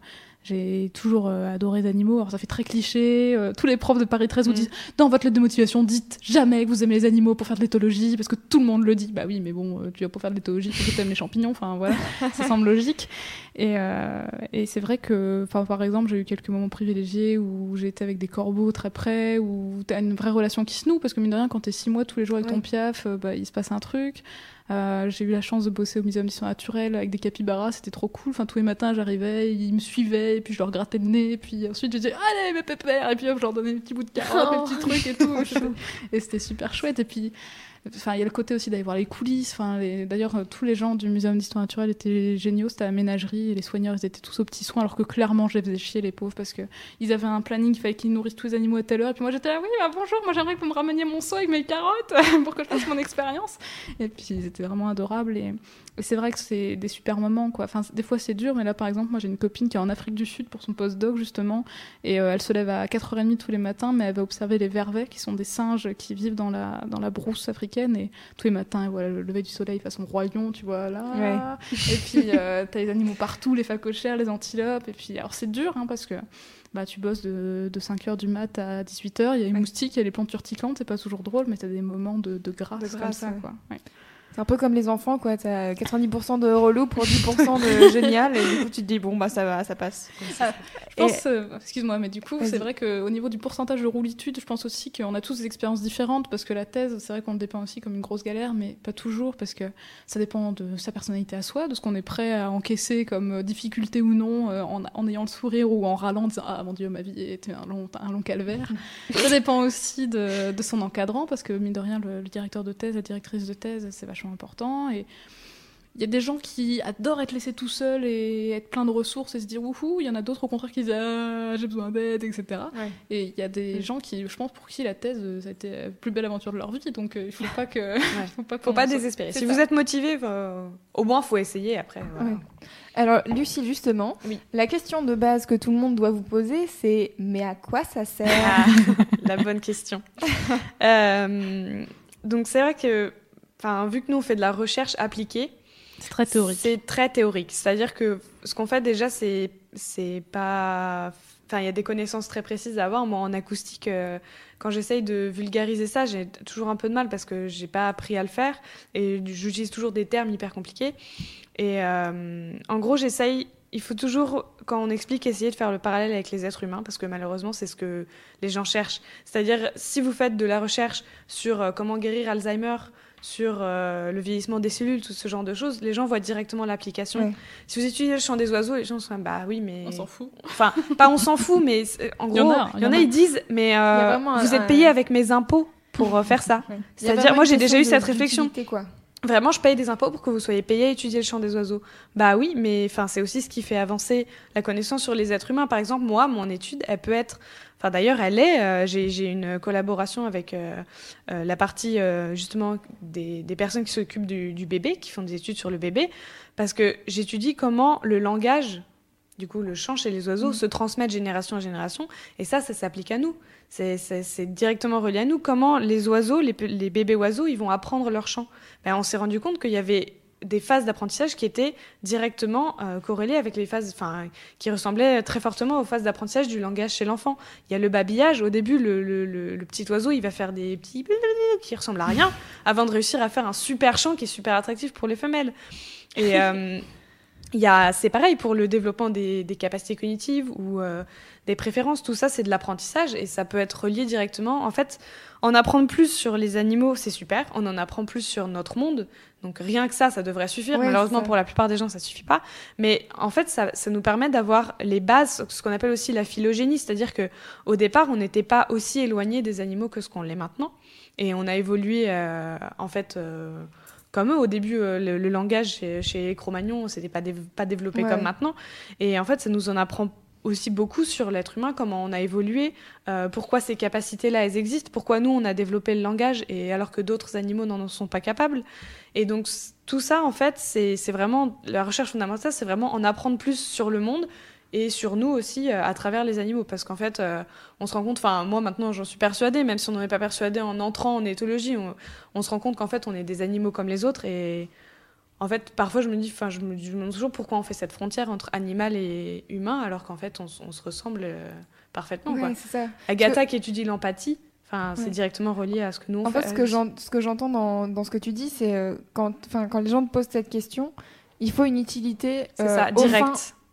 j'ai toujours euh, adoré les animaux. Alors, ça fait très cliché. euh, tous les profs de Paris 13 vous Mm. disent dans votre lettre de motivation, dites jamais que vous aimez les animaux pour faire de l'éthologie parce que tout le monde le dit. Bah oui, mais bon, euh, tu vas pour faire de l'éthologie parce que t'aimes les champignons. Enfin, voilà, ça semble logique. Et, euh, et c'est vrai que, enfin, par exemple, j'ai eu quelques moments privilégiés où j'ai été avec des corbeaux très près, où tu as une vraie relation qui se noue, parce que mine de rien, quand tu es six mois tous les jours avec ton piaf, bah, il se passe un truc. Euh, j'ai eu la chance de bosser au Muséum d'histoire naturelle avec des capybaras, c'était trop cool. Enfin, tous les matins, j'arrivais, ils me suivaient, et puis je leur grattais le nez, et puis ensuite je disais Allez, mes pépères Et puis hop, je leur donnais des petits bouts de carottes, Oh. des petits trucs et tout. et c'était super chouette. Et puis, Enfin, il y a le côté aussi d'aller voir les coulisses. Enfin, d'ailleurs, euh, tous les gens du Muséum d'histoire naturelle étaient géniaux. C'était la ménagerie et les soigneurs, ils étaient tous aux petits soins, alors que clairement, je les faisais chier, les pauvres, parce que ils avaient un planning, il fallait qu'ils nourrissent tous les animaux à telle heure. Et puis moi, j'étais là, oui, bah, bonjour, moi j'aimerais que me rameniez mon seau avec mes carottes pour que je fasse mon expérience. Et puis ils étaient vraiment adorables. Et, et c'est vrai que c'est des super moments, quoi. Enfin, des fois, c'est dur, mais là, par exemple, moi, j'ai une copine qui est en Afrique du Sud pour son postdoc, justement, et euh, elle se lève à 4h30 tous les matins, mais elle va observer les vervets, qui sont des singes qui vivent dans la, dans la brousse africaine. Et tous les matins, voilà, le lever du soleil façon royaume, tu vois, là. Et puis, euh, t'as les animaux partout, les phacochères, les antilopes. Et puis, alors, c'est dur, hein, parce que bah, tu bosses de, de 5h du mat à 18h, il y a les moustiques, il y a les plantes urticantes, c'est pas toujours drôle, mais t'as des moments de, de grâce, De comme ça, ouais. quoi. Ouais. C'est un peu comme les enfants, quoi. T'as 90% de relou pour 10% de génial, et du coup, tu te dis, bon, bah, ça va, ça passe. Je pense, euh, excuse-moi, mais du coup, c'est vrai qu'au niveau du pourcentage de roulitude, je pense aussi qu'on a tous des expériences différentes parce que la thèse, c'est vrai qu'on le dépeint aussi comme une grosse galère, mais pas toujours parce que ça dépend de sa personnalité à soi, de ce qu'on est prêt à encaisser comme euh, difficulté ou non, euh, en, en ayant le sourire ou en râlant, en disant Ah mon dieu, ma vie était un long, un long calvaire. ça dépend aussi de, de son encadrant parce que, mine de rien, le, le directeur de thèse, la directrice de thèse, c'est vachement important. Et il y a des gens qui adorent être laissés tout seuls et être plein de ressources et se dire wouhou. Il y en a d'autres au contraire qui disent ah, j'ai besoin d'aide, etc. Ouais. Et il y a des Mm. gens qui, je pense, pour qui la thèse, euh, ça a été la plus belle aventure de leur vie. Donc euh, il faut pas que. il faut pas, Faut désespérer. Si ça. vous êtes motivé, euh, au moins faut essayer après. voilà. Ouais. Alors, Lucie, justement, Oui. la question de base que tout le monde doit vous poser, c'est mais à quoi ça sert? Ah, la bonne question. Euh, donc c'est vrai que, enfin, vu que nous on fait de la recherche appliquée, C'est très théorique. C'est très théorique. C'est-à-dire que ce qu'on fait déjà, c'est c'est pas. Enfin, il y a des connaissances très précises à avoir. Moi, en acoustique, euh, quand j'essaye de vulgariser ça, j'ai toujours un peu de mal parce que j'ai pas appris à le faire et j'utilise toujours des termes hyper compliqués. Et euh, en gros, j'essaye. Il faut toujours, quand on explique, essayer de faire le parallèle avec les êtres humains parce que malheureusement, c'est ce que les gens cherchent. C'est-à-dire, si vous faites de la recherche sur euh, comment guérir Alzheimer, sur euh, le vieillissement des cellules, tout ce genre de choses, les gens voient directement l'application. Ouais. Si vous étudiez le chant des oiseaux, les gens sont bah oui, mais On s'en fout. enfin pas on s'en fout, mais en Il y en gros, a, il y en a, ils disent mais euh, vous un- êtes payé avec mes impôts pour euh, faire ça. Ouais. C'est-à-dire, moi j'ai déjà eu cette réflexion. quoi. Vraiment, je paye des impôts pour que vous soyez payé à étudier le chant des oiseaux. Bah oui, mais enfin c'est aussi ce qui fait avancer la connaissance sur les êtres humains. Par exemple, moi, mon étude, elle peut être, enfin d'ailleurs, elle est. euh, j'ai une collaboration avec euh, euh, la partie justement des, des personnes qui s'occupent du, du bébé, qui font des études sur le bébé, parce que j'étudie comment le langage, du coup le chant chez les oiseaux, se transmet de génération en génération. Et ça, ça s'applique à nous. C'est- directement relié à nous. Comment les oiseaux, les, les bébés oiseaux, ils vont apprendre leur chant ben, On s'est rendu compte qu'il y avait des phases d'apprentissage qui étaient directement euh, corrélées avec les phases, enfin, qui ressemblaient très fortement aux phases d'apprentissage du langage chez l'enfant. Il y a le babillage. Au début, le, le- le- le petit oiseau, il va faire des petits qui ressemblent à rien, avant de réussir à faire un super chant qui est super attractif pour les femelles. Et, euh, il y a, c'est pareil pour le développement des, des capacités cognitives ou euh, des préférences. Tout ça, c'est de l'apprentissage et ça peut être relié directement. En fait, en apprendre plus sur les animaux, c'est super. On en apprend plus sur notre monde. Donc rien que ça, ça devrait suffire. Ouais, Malheureusement, pour la plupart des gens, ça suffit pas. Mais en fait, ça, ça nous permet d'avoir les bases, ce qu'on appelle aussi la phylogénie, c'est-à-dire que au départ, on n'était pas aussi éloigné des animaux que ce qu'on l'est maintenant, et on a évolué euh, en fait. euh, comme eux, au début, euh, le, le langage chez, chez Cro-Magnon, c'était pas, dév- pas développé Ouais. comme maintenant. Et en fait, ça nous en apprend aussi beaucoup sur l'être humain, comment on a évolué, euh, pourquoi ces capacités-là, elles existent, pourquoi nous, on a développé le langage, et alors que d'autres animaux n'en sont pas capables. Et donc, tout ça, en fait, c'est vraiment, la recherche fondamentale, c'est vraiment en apprendre plus sur le monde et sur nous aussi euh, à travers les animaux. Parce qu'en fait, euh, on se rend compte, enfin, moi maintenant, j'en suis persuadée, même si on n'en est pas persuadé en entrant en éthologie, on, on se rend compte qu'en fait, on est des animaux comme les autres. Et en fait, parfois, je me dis, enfin, je me, demande toujours pourquoi on fait cette frontière entre animal et humain, alors qu'en fait, on, se ressemble euh, parfaitement. quoi. Ouais, c'est ça. Agatha qui étudie l'empathie, enfin, c'est directement relié à ce que nous on En fait, ce que Euh, ce que j'entends dans, dans ce que tu dis, c'est euh, quand, enfin, quand les gens te posent cette question, il faut une utilité C'est euh, ça,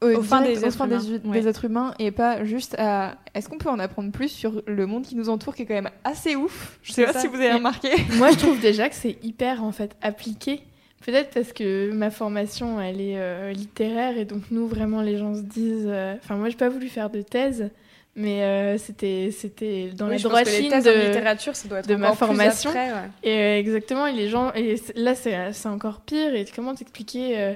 au euh, fin des êtres des, humains, des ouais. êtres humains et pas juste à. Est-ce qu'on peut en apprendre plus sur le monde qui nous entoure, qui est quand même assez ouf? Je sais pas ça. si vous avez remarqué. Moi, je trouve déjà que c'est hyper en fait appliqué. Peut-être parce que ma formation, elle est euh, littéraire et donc nous, vraiment, les gens se disent. euh, Enfin, moi, j'ai pas voulu faire de thèse, mais euh, c'était c'était dans Oui, lignes thèses en de. littérature, ça doit être de ma formation. abstrait, ouais. Et euh, exactement, et les gens, et là c'est encore pire. Et comment t'expliquer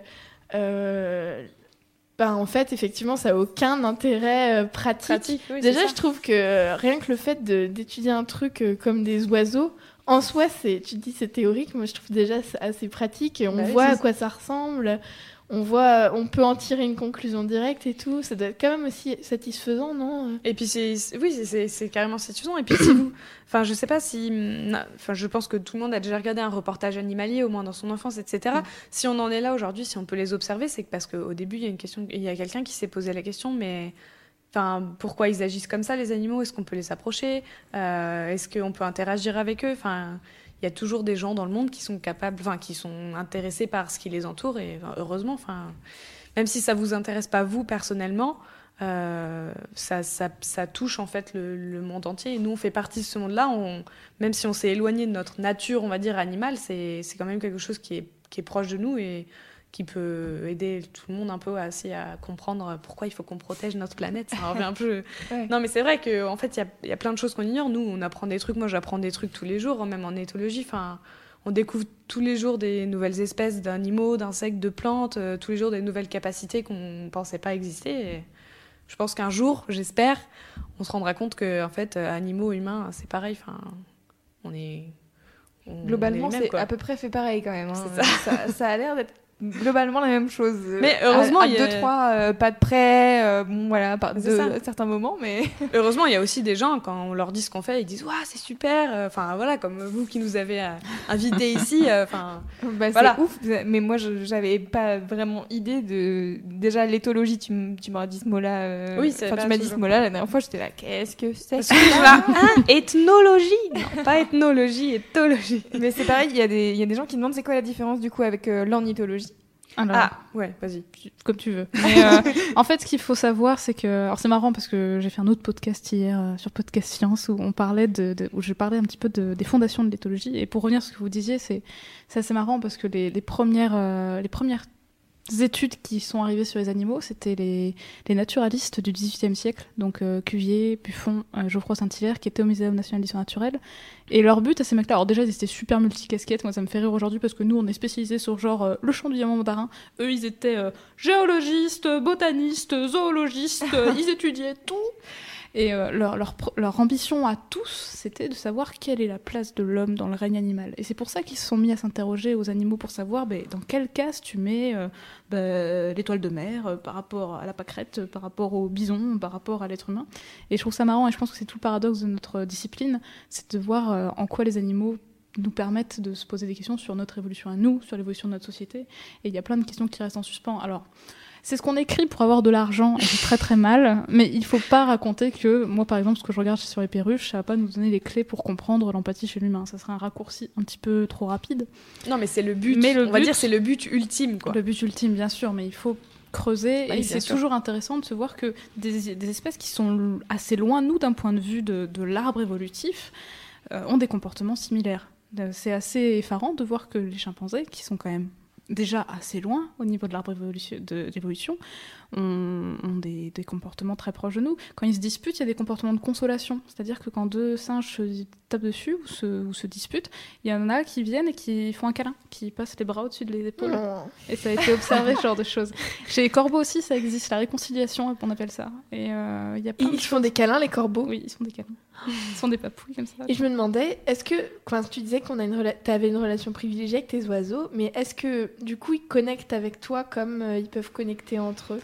ben, en fait, effectivement, ça a aucun intérêt pratique. Pratique, oui, Déjà, je trouve que rien que le fait d'étudier un truc comme des oiseaux, en soi, c'est, tu te dis c'est théorique. Moi, je trouve déjà assez pratique. Et on Bah voit à quoi ça ressemble. On voit, on peut en tirer une conclusion directe et tout. Ça doit être quand même aussi satisfaisant, non? Et puis c'est oui, c'est- carrément satisfaisant. Et puis si vous, enfin je sais pas si, enfin je pense que tout le monde a déjà regardé un reportage animalier au moins dans son enfance, etc. Mm. Si on en est là aujourd'hui, si on peut les observer, c'est parce qu'au début il y a une question, il y a quelqu'un qui s'est posé la question, mais enfin pourquoi ils agissent comme ça les animaux? Est-ce qu'on peut les approcher? Euh, Est-ce qu'on peut interagir avec eux? Enfin il y a toujours des gens dans le monde qui sont capables, enfin qui sont intéressés par ce qui les entoure et heureusement, enfin même si ça vous intéresse pas vous personnellement, euh, ça, ça, ça touche en fait le, monde entier. Et nous, on fait partie de ce monde-là. On, même si on s'est éloigné de notre nature, on va dire animale, c'est c'est quand même quelque chose qui est, qui est proche de nous et qui peut aider tout le monde un peu à, aussi à comprendre pourquoi il faut qu'on protège notre planète. Ça revient un peu. Ouais. Non, mais c'est vrai que en fait, il y y a plein de choses qu'on ignore. Nous, on apprend des trucs. Moi, j'apprends des trucs tous les jours, même en éthologie. Enfin, on découvre tous les jours des nouvelles espèces d'animaux, d'insectes, de plantes, euh, tous les jours des nouvelles capacités qu'on ne pensait pas exister. Et je pense qu'un jour, j'espère, on se rendra compte que en fait, animaux, humains, c'est pareil. Enfin, on est on- Globalement, c'est à peu près fait pareil quand même. hein. C'est ça. ça a l'air d'être globalement la même chose. Mais heureusement, à, à il y a- deux trois euh, pas de près, euh, bon voilà, par ça. certains moments, mais Heureusement, il y a aussi des gens, quand on leur dit ce qu'on fait, ils disent Waouh, c'est super euh, Enfin, voilà, comme vous qui nous avez euh, invités ici. euh, Enfin, bah, Voilà. c'est ouf. Mais moi, je- j'avais pas vraiment idée de déjà l'éthologie. Tu, m'as dit ce mot-là. euh, Oui, c'est enfin, tu m'as dit ce mot-là la dernière fois. J'étais là, qu'est-ce que c'est là, hein, ethnologie? Non, pas ethnologie, éthologie. Mais c'est pareil. Il y a des il y a des gens qui demandent c'est quoi la différence du coup avec euh, l'ornithologie? Alors, Ah, ouais, vas-y. comme tu veux. Mais, euh, en fait, ce qu'il faut savoir, c'est que, alors c'est marrant parce que j'ai fait un autre podcast hier euh, sur Podcast Science où on parlait de, de- où je parlais un petit peu de- des fondations de l'éthologie. Et pour revenir à ce que vous disiez, c'est, assez marrant parce que les, les premières, euh, les premières études qui sont arrivées sur les animaux, c'était les, les naturalistes du XVIIIe siècle, donc euh, Cuvier, Buffon, euh, Geoffroy Saint-Hilaire, qui étaient au Muséum national d'histoire naturelle. Et leur but à ces mecs-là, alors déjà ils étaient super multicasquettes, moi ça me fait rire aujourd'hui parce que nous on est spécialisés sur genre euh, le champ du diamant mandarin, eux ils étaient géologistes, botanistes, zoologistes, ils étudiaient tout. Et euh, leur, ambition à tous, c'était de savoir quelle est la place de l'homme dans le règne animal. Et c'est pour ça qu'ils se sont mis à s'interroger aux animaux pour savoir ben, dans quelle case tu mets euh, ben, l'étoile de mer euh, par rapport à la pâquerette, par rapport au bison, par rapport à l'être humain. Et je trouve ça marrant et je pense que c'est tout le paradoxe de notre discipline, c'est de voir en quoi les animaux nous permettent de se poser des questions sur notre évolution à nous, sur l'évolution de notre société. Et il y a plein de questions qui restent en suspens. Alors, c'est ce qu'on écrit pour avoir de l'argent et c'est très très mal. Mais il faut pas raconter que moi, par exemple, ce que je regarde sur les perruches, ça va pas nous donner les clés pour comprendre l'empathie chez l'humain. Ça serait un raccourci un petit peu trop rapide. Non, mais c'est le but. Mais le on va dire c'est le but ultime, quoi. Le but ultime, bien sûr, mais il faut creuser. Et c'est toujours intéressant de se voir que des, des espèces qui sont assez loin, nous, d'un point de vue de, de l'arbre évolutif, euh, ont des comportements similaires. Euh, C'est assez effarant de voir que les chimpanzés, qui sont quand même déjà assez loin au niveau de l'arbre de l'évolution, ont, ont des, des comportements très proches de nous. Quand ils se disputent, il y a des comportements de consolation. C'est-à-dire que quand deux singes se tapent dessus ou se, ou se disputent, il y en a qui viennent et qui font un câlin, qui passent les bras au-dessus des épaules. Et ça a été observé, ce genre de choses. Chez les corbeaux aussi, ça existe, la réconciliation, on appelle ça. Et euh, y a plein Ils de font des câlins, les corbeaux? Oui, ils sont des câlins. Ils sont des papouilles comme ça. Et je me demandais, est-ce que, quand tu disais qu'on a une rela- t'avais une relation privilégiée avec tes oiseaux, mais est-ce que du coup ils connectent avec toi comme euh, ils peuvent connecter entre eux?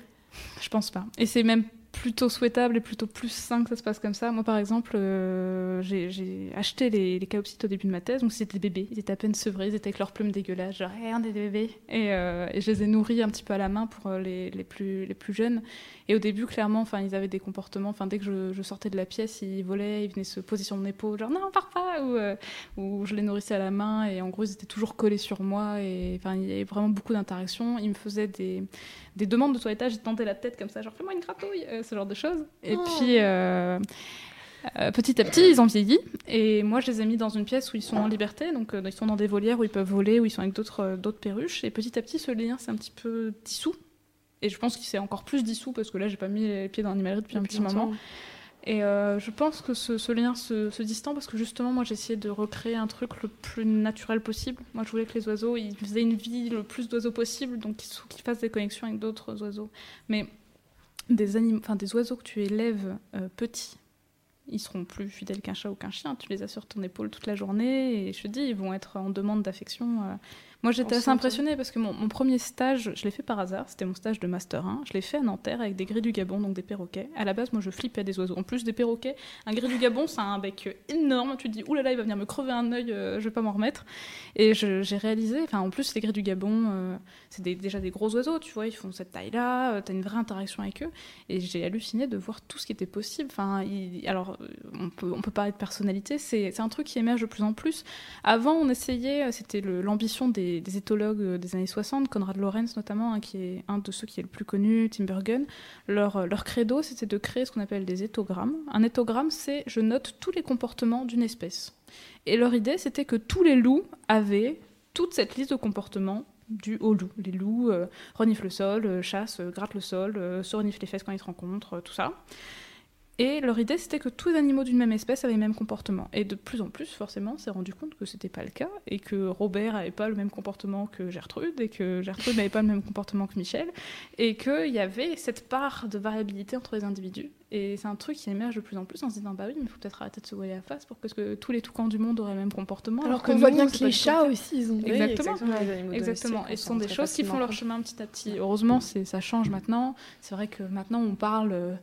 Je pense pas. Et c'est même plutôt souhaitable et plutôt plus sain que ça se passe comme ça. Moi, par exemple, euh, j'ai acheté les, les au début de ma thèse, donc c'était des bébés. Ils étaient à peine sevrés, ils étaient avec leurs plumes dégueulasses, genre, hey, on est des bébés. Et, euh, et je les ai nourris un petit peu à la main pour euh, les, plus, les plus jeunes. Et au début, clairement, enfin, ils avaient des comportements. Enfin, dès que je, je sortais de la pièce, ils volaient, ils venaient se poser sur mon épaule, genre non, pars pas, ou, euh, ou je les nourrissais à la main. Et en gros, ils étaient toujours collés sur moi. Et enfin, il y avait vraiment beaucoup d'interactions. Ils me faisaient des, des demandes de toilettage, ils tendaient la tête comme ça, genre fais-moi une gratouille, euh, ce genre de choses. Et Oh. puis. euh, euh, petit à petit, ils ont vieilli et moi je les ai mis dans une pièce où ils sont en liberté, donc euh, ils sont dans des volières où ils peuvent voler, où ils sont avec d'autres euh, d'autres perruches et petit à petit ce lien s'est un petit peu dissous et je pense qu'il s'est encore plus dissous parce que là j'ai pas mis les pieds dans l'animalerie depuis un petit moment et euh, je pense que ce, ce lien se, se distend parce que justement, moi, essayé de recréer un truc le plus naturel possible. Moi, je voulais que les oiseaux, ils faisaient une vie le plus d'oiseaux possible, donc qu'ils fassent des connexions avec d'autres oiseaux. Mais des, anim- enfin, des oiseaux que tu élèves euh, petits, ils seront plus fidèles qu'un chat ou qu'un chien. Tu les as sur ton épaule toute la journée et je te dis, ils vont être en demande d'affection. euh. Moi, j'étais assez impressionnée parce que mon, mon premier stage, je l'ai fait par hasard. C'était mon stage de Master 1. Je l'ai fait à Nanterre avec des grilles du Gabon, donc des perroquets. À la base, moi, je flippais des oiseaux. En plus des perroquets, un gris du Gabon, c'est un bec énorme. Tu te dis, oulala, il va venir me crever un œil, euh, je vais pas m'en remettre. Et j'ai réalisé, enfin, en plus, les gris du Gabon, euh, c'est déjà des gros oiseaux, tu vois, ils font cette taille-là, euh, t'as une vraie interaction avec eux. Et j'ai halluciné de voir tout ce qui était possible. Enfin, il- alors, euh, on peut, on peut parler de personnalité, c'est un truc qui émerge de plus en plus. Avant, on essayait, euh, c'était l'ambition des, des éthologues euh, des années 60, Conrad Lorenz notamment, hein, qui est un de ceux qui est le plus connu, Tim Bergen. Leur, euh, leur credo, c'était de créer ce qu'on appelle des éthogrammes. Un éthogramme, c'est je note tous les comportements d'une espèce. Et leur idée, c'était que tous les loups avaient toute cette liste de comportements dus aux loups. Les loups euh, reniflent le sol, euh, chassent, grattent le sol, se reniflent les fesses quand ils se rencontrent, tout ça. Et leur idée, c'était que tous les animaux d'une même espèce avaient le même comportement. Et de plus en plus, forcément, on s'est rendu compte que c'était pas le cas, et que Robert avait pas le même comportement que Gertrude, et que Gertrude n'avait pas le même comportement que Michel, et qu'il y avait cette part de variabilité entre les individus. Et c'est un truc qui émerge de plus en plus en se disant, bah oui, mais il faut peut-être arrêter de se voiler la face pour que, que tous les toucans du monde auraient le même comportement. Alors qu'on voit bien que les chats aussi, ils ont. Oui, Exactement. les animaux Exactement. domestiques, Et ce sont on des choses qui font leur chemin petit à petit. Heureusement, c'est- ça change maintenant. C'est vrai que maintenant, on parle euh,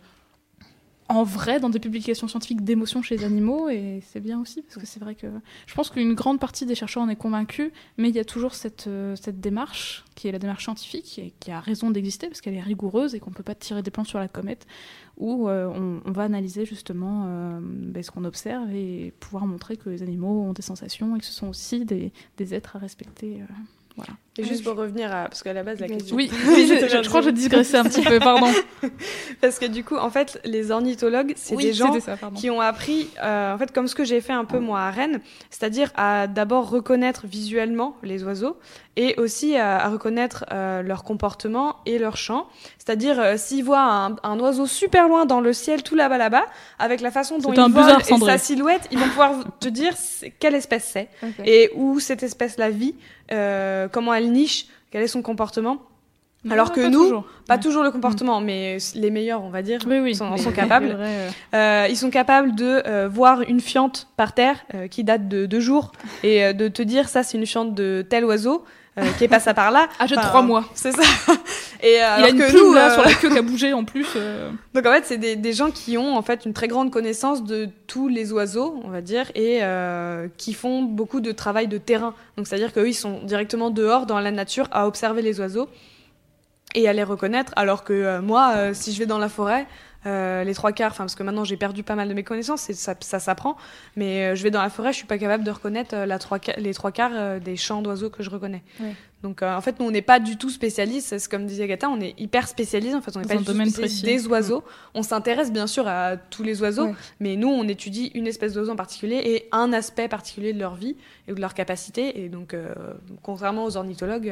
en vrai dans des publications scientifiques d'émotions chez les animaux, et c'est bien aussi, parce que c'est vrai que je pense qu'une grande partie des chercheurs en est convaincue, mais il y a toujours cette, euh, cette démarche, qui est la démarche scientifique, et qui a raison d'exister, parce qu'elle est rigoureuse et qu'on ne peut pas tirer des plans sur la comète, où euh, on, va analyser justement euh, ben, ce qu'on observe et pouvoir montrer que les animaux ont des sensations et que ce sont aussi des, êtres à respecter. voilà. Et juste pour revenir à. Parce qu'à la base, la question. Oui, oui, je, je- je crois que j'ai digressé un petit peu, pardon. Parce que du coup, en fait, les ornithologues, c'est Oui, des gens ça, qui ont appris, euh, en fait, comme ce que j'ai fait un peu moi à Rennes, c'est-à-dire à d'abord reconnaître visuellement les oiseaux et aussi à, à reconnaître euh, leur comportement et leur chant. C'est-à-dire, euh, s'ils voient un, un oiseau super loin dans le ciel, tout là-bas là-bas, avec la façon dont il un vole et sa silhouette, ils vont pouvoir te dire quelle espèce c'est et où cette espèce-là vit, euh, comment elle niche, quel est son comportement. Alors que pas nous, toujours. Pas Ouais. toujours le comportement, mais les meilleurs, on va dire, Oui, oui. sont, mais- sont capables. vrai, euh, Euh, ils sont capables de euh, voir une fiente par terre euh, qui date de deux jours et euh, de te dire ça c'est une fiente de tel oiseau euh, qui est passé par là. Ah, j'ai Enfin, trois mois. C'est ça. Et euh, Il y a une que plume nous, là euh, sur la queue qui a bougé en plus. euh, donc en fait c'est des, des gens qui ont en fait une très grande connaissance de tous les oiseaux, on va dire, et euh, qui font beaucoup de travail de terrain. Donc c'est à dire qu'eux ils sont directement dehors dans la nature à observer les oiseaux. et à les reconnaître. Alors que moi, si je vais dans la forêt, euh, les trois quarts, parce que maintenant j'ai perdu pas mal de mes connaissances, et ça, ça s'apprend, mais euh, je vais dans la forêt, je suis pas capable de reconnaître euh, la trois, qua- les trois quarts des chants d'oiseaux que je reconnais. Ouais. Donc en fait, nous on n'est pas du tout spécialistes, c'est comme disait Agatha, on est hyper spécialisés. En fait, on n'est pas du tout précis. des oiseaux. On s'intéresse bien sûr à tous les oiseaux, Ouais. mais nous on étudie une espèce d'oiseau en particulier et un aspect particulier de leur vie et de leur capacité. Et donc, contrairement aux ornithologues.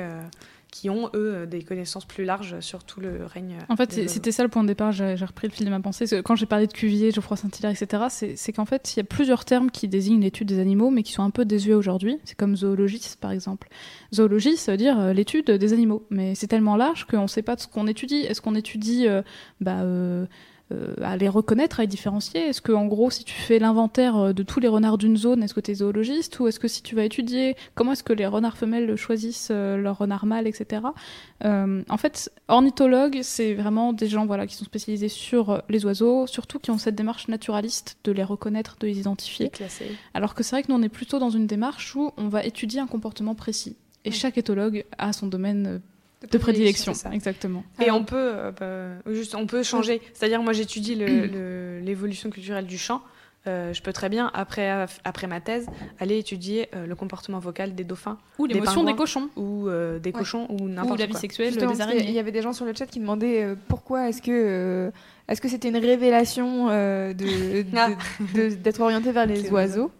Qui ont, eux, des connaissances plus larges sur tout le règne. En fait, c'était ça le point de départ. J'ai repris le fil de ma pensée. Quand j'ai parlé de Cuvier, Geoffroy Saint-Hilaire, etc., c'est qu'en fait, il y a plusieurs termes qui désignent l'étude des animaux, mais qui sont un peu désuets aujourd'hui. C'est comme zoologiste, par exemple. Zoologie, ça veut dire euh, l'étude des animaux. Mais c'est tellement large qu'on ne sait pas de ce qu'on étudie. Est-ce qu'on étudie euh, bah, euh, à les reconnaître, à les différencier Est-ce que, en gros, si tu fais l'inventaire euh, de tous les renards d'une zone, est-ce que tu es zoologiste Ou est-ce que si tu vas étudier comment est-ce que les renards femelles choisissent euh, leur renard mâle, etc. Euh, en fait, ornithologue, c'est vraiment des gens voilà, qui sont spécialisés sur euh, les oiseaux, surtout qui ont cette démarche naturaliste de les reconnaître, de les identifier. Alors que c'est vrai que nous, on est plutôt dans une démarche où on va étudier un comportement précis. Et chaque éthologue a son domaine euh, de prédilection. c'est ça. Exactement. Et on peut, euh, bah, juste, on peut changer. C'est-à-dire, moi, j'étudie l'évolution culturelle du chant. Euh, je peux très bien, après, après ma thèse, aller étudier euh, le comportement vocal des dauphins Ou Des l'émotion des cochons. ou euh, des Ouais. cochons ou Ou n'importe la vie quoi. sexuelle Justement, des y- Il y araignées. avait des gens sur le chat qui demandaient euh, pourquoi est-ce que euh, est-ce que c'était une révélation euh, de- Ah. de- de- d'être orienté vers les oiseaux.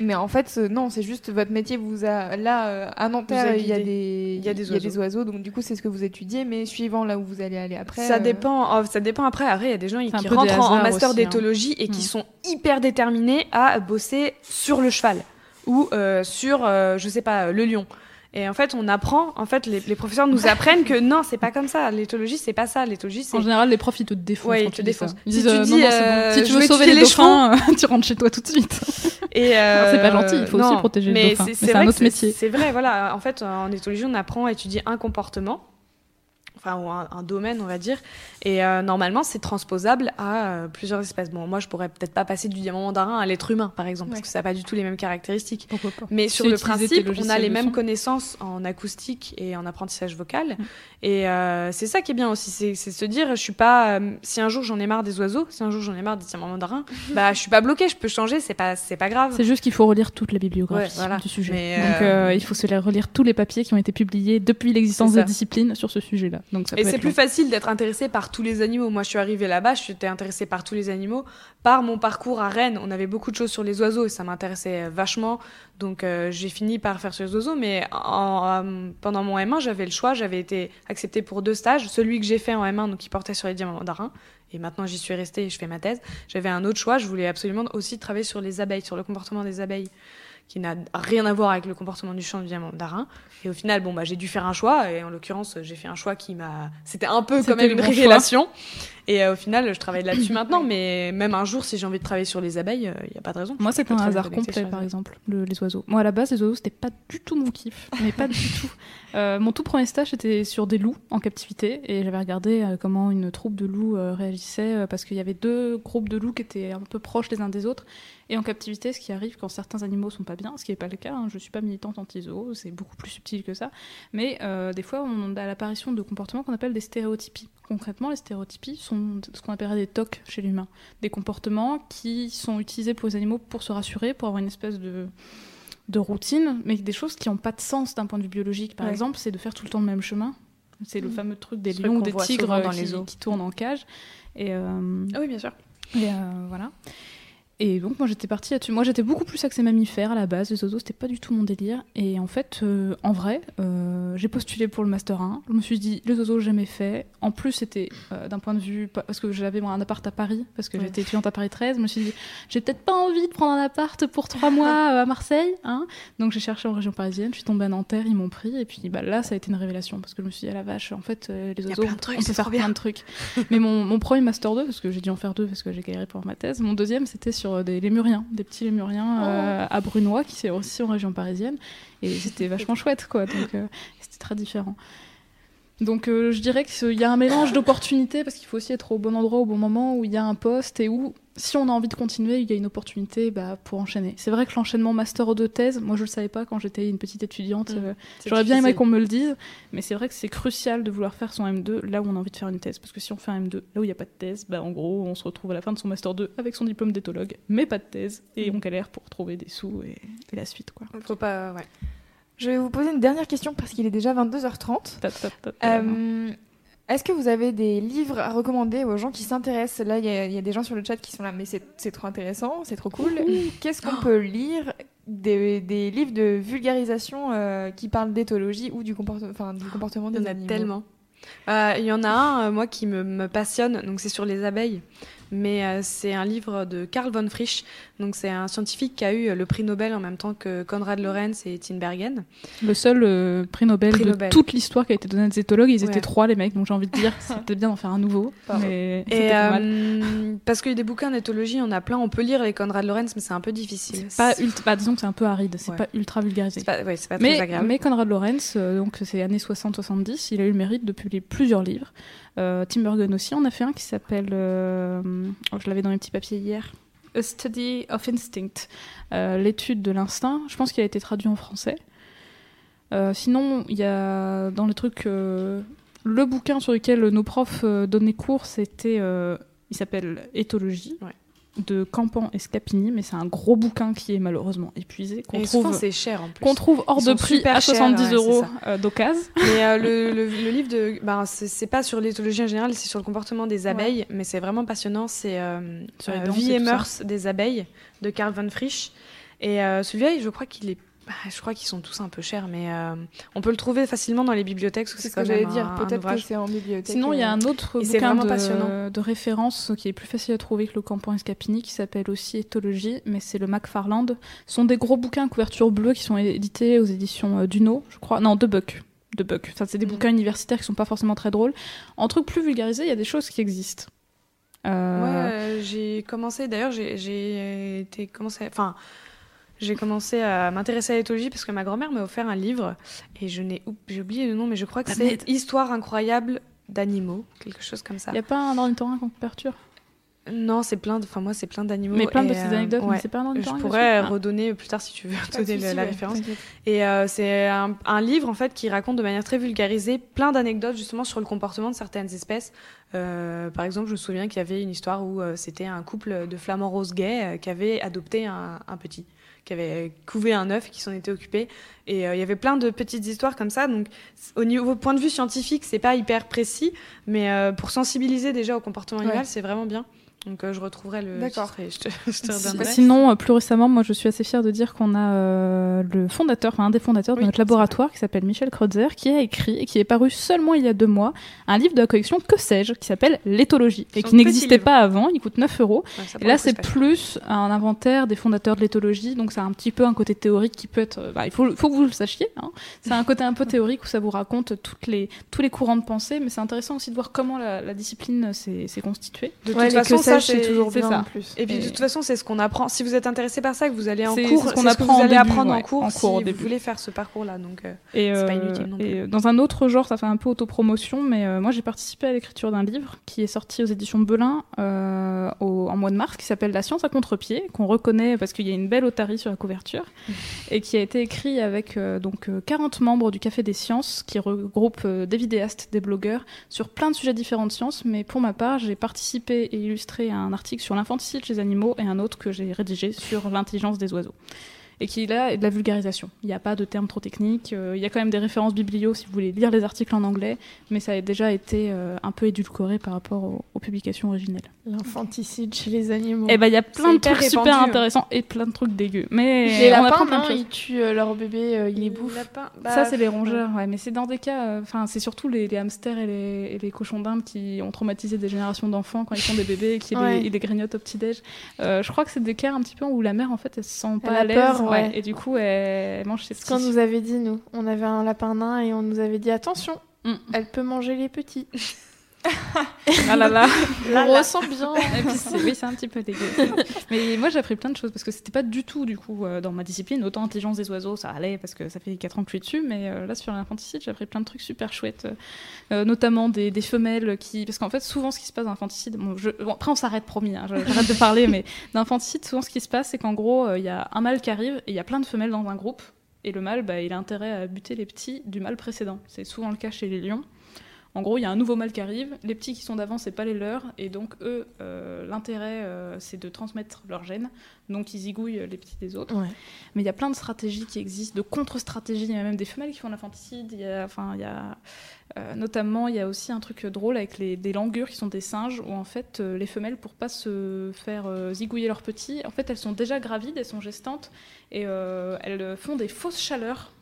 Mais en fait, euh, non, c'est juste votre métier vous a là euh, à Nanterre, Vous a il y a des Il y a des oiseaux. oiseaux, donc du coup c'est ce que vous étudiez, mais suivant là où vous allez aller après. ça euh, dépend. oh, ça dépend après. Après, il y a des gens qui des rentrent en, master hein. d'éthologie et qui Mm. sont hyper déterminés à bosser sur le cheval ou euh, sur, euh, je sais pas, le lion. Et en fait, on apprend. En fait, les, les professeurs nous apprennent que non, c'est pas comme ça. L'éthologie, c'est pas ça. L'éthologie, c'est En général, les profs, ils te défoncent. Ouais, ils te tu dis défoncent. Ils Si disent, tu euh, dis, non, non, c'est euh, bon. Si tu veux sauver les les dauphins, tu rentres chez toi tout de suite. Et c'est pas gentil, il faut aussi non, protéger les dauphins. c'est- un autre métier. C'est vrai, voilà. En fait, en éthologie, on apprend à étudier un comportement, enfin, ou un, un domaine, on va dire. Et euh, normalement, c'est transposable à euh, plusieurs espèces. Bon, moi, je pourrais peut-être pas passer du diamant mandarin à l'être humain, par exemple, parce que ça n'a pas du tout les mêmes caractéristiques. Pourquoi pas Mais sur le principe, on a les de mêmes son. connaissances en acoustique et en apprentissage vocal. Mm. Et euh, c'est ça qui est bien aussi, c'est c'est se dire, je suis pas. euh, si un jour j'en ai marre des oiseaux, si un jour j'en ai marre des diamants mandarins, bah je suis pas bloquée, je peux changer, c'est pas, c'est pas grave. C'est juste qu'il faut relire toute la bibliographie Ouais, voilà. du sujet. Mais, Donc euh, il faut se relire tous les papiers qui ont été publiés depuis l'existence C'est des ça. disciplines sur ce sujet-là. Donc ça Et c'est plus long. facile d'être intéressé par tous les animaux. Moi, je suis arrivée là-bas, j'étais intéressée par tous les animaux. Par mon parcours à Rennes, on avait beaucoup de choses sur les oiseaux et ça m'intéressait euh, vachement. Donc, euh, j'ai fini par faire sur les oiseaux. Mais en- en- pendant mon M1, j'avais le choix. J'avais été acceptée pour deux stages. Celui que j'ai fait en M1, donc qui portait sur les diamants mandarins. Et maintenant, j'y suis restée et je fais ma thèse. J'avais un autre choix. Je voulais absolument aussi travailler sur les abeilles, sur le comportement des abeilles qui n'a rien à voir avec le comportement du champ du diamant mandarin. Et au final, bon, bah, j'ai dû faire un choix. Et en l'occurrence, j'ai fait un choix qui m'a. C'était un peu quand même une bon choix. révélation. Et euh, au final, je travaille là-dessus maintenant. Mais même un jour, si j'ai envie de travailler sur les abeilles, il n'y a pas de raison. Moi, c'est un hasard complet, par exemple, le- les oiseaux. Moi, à la base, les oiseaux, c'était pas du tout mon kiff, mais pas du tout. Euh, mon tout premier stage, c'était sur des loups en captivité, et j'avais regardé euh, comment une troupe de loups euh, réagissait, euh, parce qu'il y avait deux groupes de loups qui étaient un peu proches les uns des autres. Et en captivité, ce qui arrive quand certains animaux sont pas bien, ce qui n'est pas le cas, hein, je suis pas militante anti-zoo, c'est beaucoup plus subtil que ça, mais euh, des fois, on a l'apparition de comportements qu'on appelle des stéréotypies. Concrètement, les stéréotypies sont ce qu'on appellerait des tocs chez l'humain des comportements qui sont utilisés pour les animaux pour se rassurer, pour avoir une espèce de, de routine, mais des choses qui n'ont pas de sens d'un point de vue biologique. Par Ouais. exemple, c'est de faire tout le temps le même chemin. C'est le Mhm. fameux truc des lions, qu'on des tigres dans qui, les zoos. qui tournent en cage. Et, euh, Ah oui, bien sûr. et, euh, voilà. Et donc moi j'étais partie là-dessus. Moi j'étais beaucoup plus axée mammifère à la base. Les oiseaux c'était pas du tout mon délire. Et en fait, euh, en vrai, euh, j'ai postulé pour le master 1. Je me suis dit les oiseaux jamais fait. En plus c'était euh, d'un point de vue parce que j'avais moi un appart à Paris parce que Ouais. j'étais étudiante à Paris 13. Je me suis dit j'ai peut-être pas envie de prendre un appart pour trois mois à Marseille. Hein donc j'ai cherché en région parisienne. Je suis tombée à Nanterre, ils m'ont pris. Et puis bah, là ça a été une révélation parce que je me suis dit à la vache en fait les oiseaux plein de trucs, on peut faire bien. plein de trucs. Mais mon, mon premier master 2 parce que j'ai dû en faire deux parce que j'ai galéré pour ma thèse. Mon deuxième c'était sur des lémuriens, des petits lémuriens euh, à Brunois qui c'est aussi en région parisienne et c'était vachement chouette quoi. Donc euh, c'était très différent. Donc euh, je dirais qu'il y a un mélange d'opportunités parce qu'il faut aussi être au bon endroit au bon moment où il y a un poste et où si on a envie de continuer, il y a une opportunité bah, pour enchaîner. C'est vrai que l'enchaînement master 2 thèse, moi je le savais pas quand j'étais une petite étudiante. Mm. euh, J'aurais bien aimé qu'on me le dise, mais c'est vrai que c'est crucial de vouloir faire son M2 là où on a envie de faire une thèse. Parce que si on fait un M2 là où il n'y a pas de thèse, bah, en gros, on se retrouve à la fin de son Master 2 avec son diplôme d'éthologue, mais pas de thèse, et on galère pour trouver des sous et, et la suite. Quoi. Faut pas, ouais. Je vais vous poser une dernière question parce qu'il est déjà 22h30. Ta, ta, ta, ta. Euh, Est-ce que vous avez des livres à recommander aux gens qui s'intéressent? Là, il y, a- il y a des gens sur le chat qui sont là, mais c'est trop intéressant, c'est trop cool. Qu'est-ce qu'on peut lire? Des, des livres de vulgarisation euh, qui parlent d'éthologie ou du, comporte- enfin, du comportement Il des y en a animaux tellement. Euh, Il y en a un, euh, moi, qui me, me passionne, donc c'est sur les abeilles. Mais euh, c'est un livre de Karl von Frisch. Donc c'est un scientifique qui a eu euh, le prix Nobel en même temps que Konrad Lorenz et Tinbergen. Le seul euh, prix Nobel Prix de toute l'histoire qui a été donné à des éthologues, ils étaient trois les mecs, donc j'ai envie de dire c'était bien d'en faire un nouveau. Mais Et pas mal. euh, parce qu'il y a des bouquins d'éthologie, on a plein. On peut lire les Konrad Lorenz, mais c'est un peu difficile. Pas ultra, bah, disons que c'est un peu aride, c'est Ouais. pas ultra vulgarisé. Pas, ouais, très Mais, agréable. mais Conrad Lorenz, euh, donc c'est années 60-70, il a eu le mérite de publier plusieurs livres. Euh, Tim Bergen aussi en a fait un qui s'appelle, euh, oh, je l'avais dans mes petits papiers hier, A Study of Instinct, euh, l'étude de l'instinct. Je pense qu'il a été traduit en français. Sinon, il y a dans le truc, euh, le bouquin sur lequel nos profs donnaient cours, c'était, il s'appelle Éthologie. Ouais. De Campan et Scapini, mais c'est un gros bouquin qui est malheureusement épuisé, qu'on trouve c'est cher en plus. qu'on trouve hors Ils de prix à chers, 70 ouais, c'est euros euh, d'occasion. Mais euh, le, le- le livre de. Ben, c'est pas sur l'éthologie en général, c'est sur le comportement des abeilles, mais c'est vraiment passionnant. C'est euh, euh, Vie et mœurs des abeilles de Karl von Frisch. Et euh, celui-là, je crois qu'il est. bah, Je crois qu'ils sont tous un peu chers, mais euh, on peut le trouver facilement dans les bibliothèques. C'est ce que j'allais dire. Peut-être que c'est en bibliothèque. Sinon, il y a euh, un autre bouquin de, passionnant. de référence qui est plus facile à trouver que le Campan et Scapini, qui s'appelle aussi Éthologie, mais c'est le McFarland. Ce sont des gros bouquins à couverture bleue qui sont édités aux éditions euh, Duno, je crois. Non, de Buck. De Buck. Ça, c'est des Mm. bouquins universitaires qui sont pas forcément très drôles. En truc plus vulgarisé, il y a des choses qui existent. Euh, Ouais, euh, j'ai commencé. D'ailleurs, j'ai- j'ai été commencé. Enfin, j'ai commencé à m'intéresser à l'éthologie parce que ma grand-mère m'a offert un livre et je n'ai j'ai oublié le nom, mais je crois que c'est Histoire incroyable d'animaux, quelque chose comme ça. Il n'y a pas un ornithorynque en couverture. Non, c'est plein. De... Enfin, moi, c'est plein d'animaux. Mais plein de et, ces euh, anecdotes, mais ouais. c'est pas un Je pourrais dessus redonner plus tard si tu veux donner souci, la ouais, référence. Et euh, c'est un, un livre en fait qui raconte de manière très vulgarisée plein d'anecdotes justement sur le comportement de certaines espèces. Euh, par exemple, je me souviens qu'il y avait une histoire où euh, c'était un couple de flamands roses gays euh, qui avait adopté un, un petit, qui avait couvé un œuf et qui s'en était occupé. Et euh, il y avait plein de petites histoires comme ça. Donc, au niveau point de vue scientifique, c'est pas hyper précis, mais euh, pour sensibiliser déjà au comportement animal, Ouais. c'est vraiment bien. Donc, euh, je retrouverai le D'accord. et je te, je te Si- redonnerai. Sinon, euh, plus récemment, moi je suis assez fière de dire qu'on a euh, le fondateur, enfin un des fondateurs de Oui, notre laboratoire qui s'appelle Michel Kreutzer, qui a écrit et qui est paru seulement il y a deux mois un livre de la collection Que sais-je qui s'appelle L'éthologie et qui n'existait pas avant. Il coûte 9 euros. Ouais, ça, Et là, c'est plus un inventaire des fondateurs de l'éthologie, donc c'est un petit peu un côté théorique qui peut être. euh, bah, il faut, faut que vous le sachiez. Hein. C'est un côté un peu théorique où ça vous raconte toutes les, tous les courants de pensée, mais c'est intéressant aussi de voir comment la, la discipline s'est s'est constituée. De Ouais, toute façon, ça, c'est toujours bien ça. en plus. Et puis Et- de toute façon, c'est ce qu'on apprend. Si vous êtes intéressé par ça, que vous allez en cours, c'est ce qu'on apprend vous allez apprendre en cours si vous voulez faire ce parcours-là. Donc, euh, C'est pas euh, inutile non plus. et, dans un autre genre, ça fait un peu autopromotion, mais euh, moi j'ai participé à l'écriture d'un livre qui est sorti aux éditions Belin en mois de mars, qui s'appelle La science à contre-pied, qu'on reconnaît parce qu'il y a une belle otarie sur la couverture, et qui a été écrit avec donc euh, 40 membres du Café des Sciences, qui regroupe des vidéastes, des blogueurs, sur plein de sujets différents de sciences, mais pour ma part, j'ai participé et illustré un article sur l'infanticide chez les animaux et un autre que j'ai rédigé sur l'intelligence des oiseaux et qui là est de la vulgarisation. Il n'y a pas de termes trop techniques, euh, il y a quand même des références biblio si vous voulez lire les articles en anglais, mais ça a déjà été euh, un peu édulcoré par rapport aux, aux publications originelles. L'infanticide chez les animaux. Et ben il y a plein de trucs super répandu. intéressants et plein de trucs dégueux. Mais les on lapins, apprend plein de non, choses. ils tuent euh, leur bébé, euh, ils les bouffent. lapin- ça bah, c'est les rongeurs, ouais, mais c'est dans des cas, enfin c'est surtout les, les hamsters et les, et les cochons d'Inde qui ont traumatisé des générations d'enfants quand ils font des bébés et qui Ouais. les, grignotent au petit déj. Je crois que c'est des cas un petit peu où la mère en fait elle se sent pas Elle à a l'aise, ouais. et du coup elle mange ses C'est ce qu'on petits. nous avait dit, nous. On avait un lapin nain et on nous avait dit attention, Mm. elle peut manger les petits. Ah là là. On ressent bien. Et puis c'est- oui, c'est un petit peu dégueu. Mais moi, j'ai appris plein de choses parce que c'était pas du tout, du coup, euh, dans ma discipline. Autant intelligence des oiseaux, ça allait parce que ça fait 4 ans que je suis dessus. Mais euh, là, sur l'infanticide, j'ai appris plein de trucs super chouettes. euh, notamment des, des femelles qui. Parce qu'en fait, souvent, ce qui se passe dans l'infanticide. Bon, je- bon, après, on s'arrête, promis. hein, J'arrête de parler. Mais dans l'infanticide, souvent, ce qui se passe, c'est qu'en gros, il y a un mâle qui arrive et il y a plein de femelles dans un groupe. Et le mâle, bah, il a intérêt à buter les petits du mâle précédent. C'est souvent le cas chez les lions. En gros, il y a un nouveau mâle qui arrive, les petits qui sont d'avant, c'est pas les leurs, et donc eux, euh, l'intérêt, euh, c'est de transmettre leurs gènes, donc ils zigouillent les petits des autres. Ouais. Mais il y a plein de stratégies qui existent, de contre-stratégies, il y a même des femelles qui font l'infanticide, il y a, enfin, il y a, euh, notamment, il y a aussi un truc drôle avec les, des langures qui sont des singes, où en fait, les femelles, pour pas se faire zigouiller leurs petits, en fait, elles sont déjà gravides, elles sont gestantes, et elles font des fausses chaleurs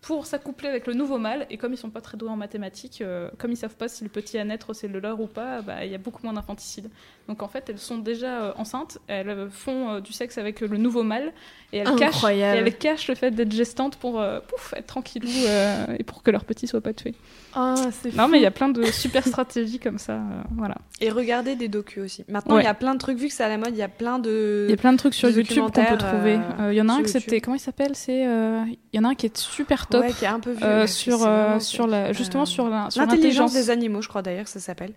pour s'accoupler avec le nouveau mâle. Et comme ils sont pas très doués en mathématiques, euh, comme ils savent pas si le petit à naître c'est le leur ou pas, bah, il y a beaucoup moins d'infanticide. Donc en fait, elles sont déjà euh, enceintes, elles euh, font euh, du sexe avec le nouveau mâle et elles, cachent, et elles cachent le fait d'être gestantes pour euh, pouf, être tranquillou euh, et pour que leur petit soit pas tué. Ah, c'est Non, fou. mais il y a plein de super stratégies comme ça. euh, voilà. Et regardez des docus aussi. Maintenant, il Ouais. y a plein de trucs, vu que c'est à la mode, il y a plein de. Il y a plein de trucs sur YouTube qu'on peut trouver. euh, Euh, Il y en a un que c'était. Comment il s'appelle? C'est. euh, Il y en a un qui est super top. Ouais, qui est un peu vieux. euh, sur, euh, vraiment- sur la, justement sur L'intelligence des animaux, je crois d'ailleurs que ça s'appelle.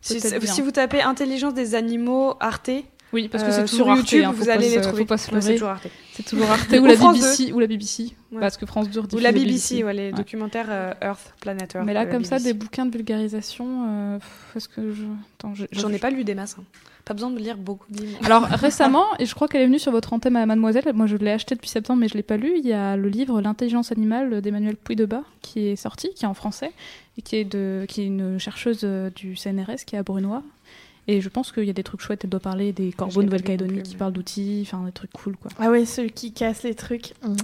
Si, si vous tapez intelligence des animaux Arte, Oui, parce que euh, c'est toujours sur Arte, YouTube, hein, vous allez les trouver. C'est toujours Arte. C'est toujours Arte ou la BBC ou la BBC. Parce que France 2 Ou la BBC, ouais, les documentaires euh, Earth, Planet Earth. Mais là, comme ça, des bouquins de vulgarisation, euh, est-ce que je. J'en je- ai pas lu des masses. hein. Pas besoin de lire beaucoup de livres. Alors récemment, et je crois qu'elle est venue sur votre antenne à Mademoiselle, moi je l'ai acheté depuis septembre mais je l'ai pas lu, il y a le livre L'intelligence animale d'Emmanuel Puy-de-Bas qui est sorti, qui est en français, et qui est, de, qui est une chercheuse euh, du CNRS qui est à Brunois. Et je pense qu'il y a des trucs chouettes, elle doit parler des corbeaux de Nouvelle-Calédonie qui mais- parlent d'outils, enfin des trucs cool quoi. Ah ouais, ceux qui cassent les trucs. Mm.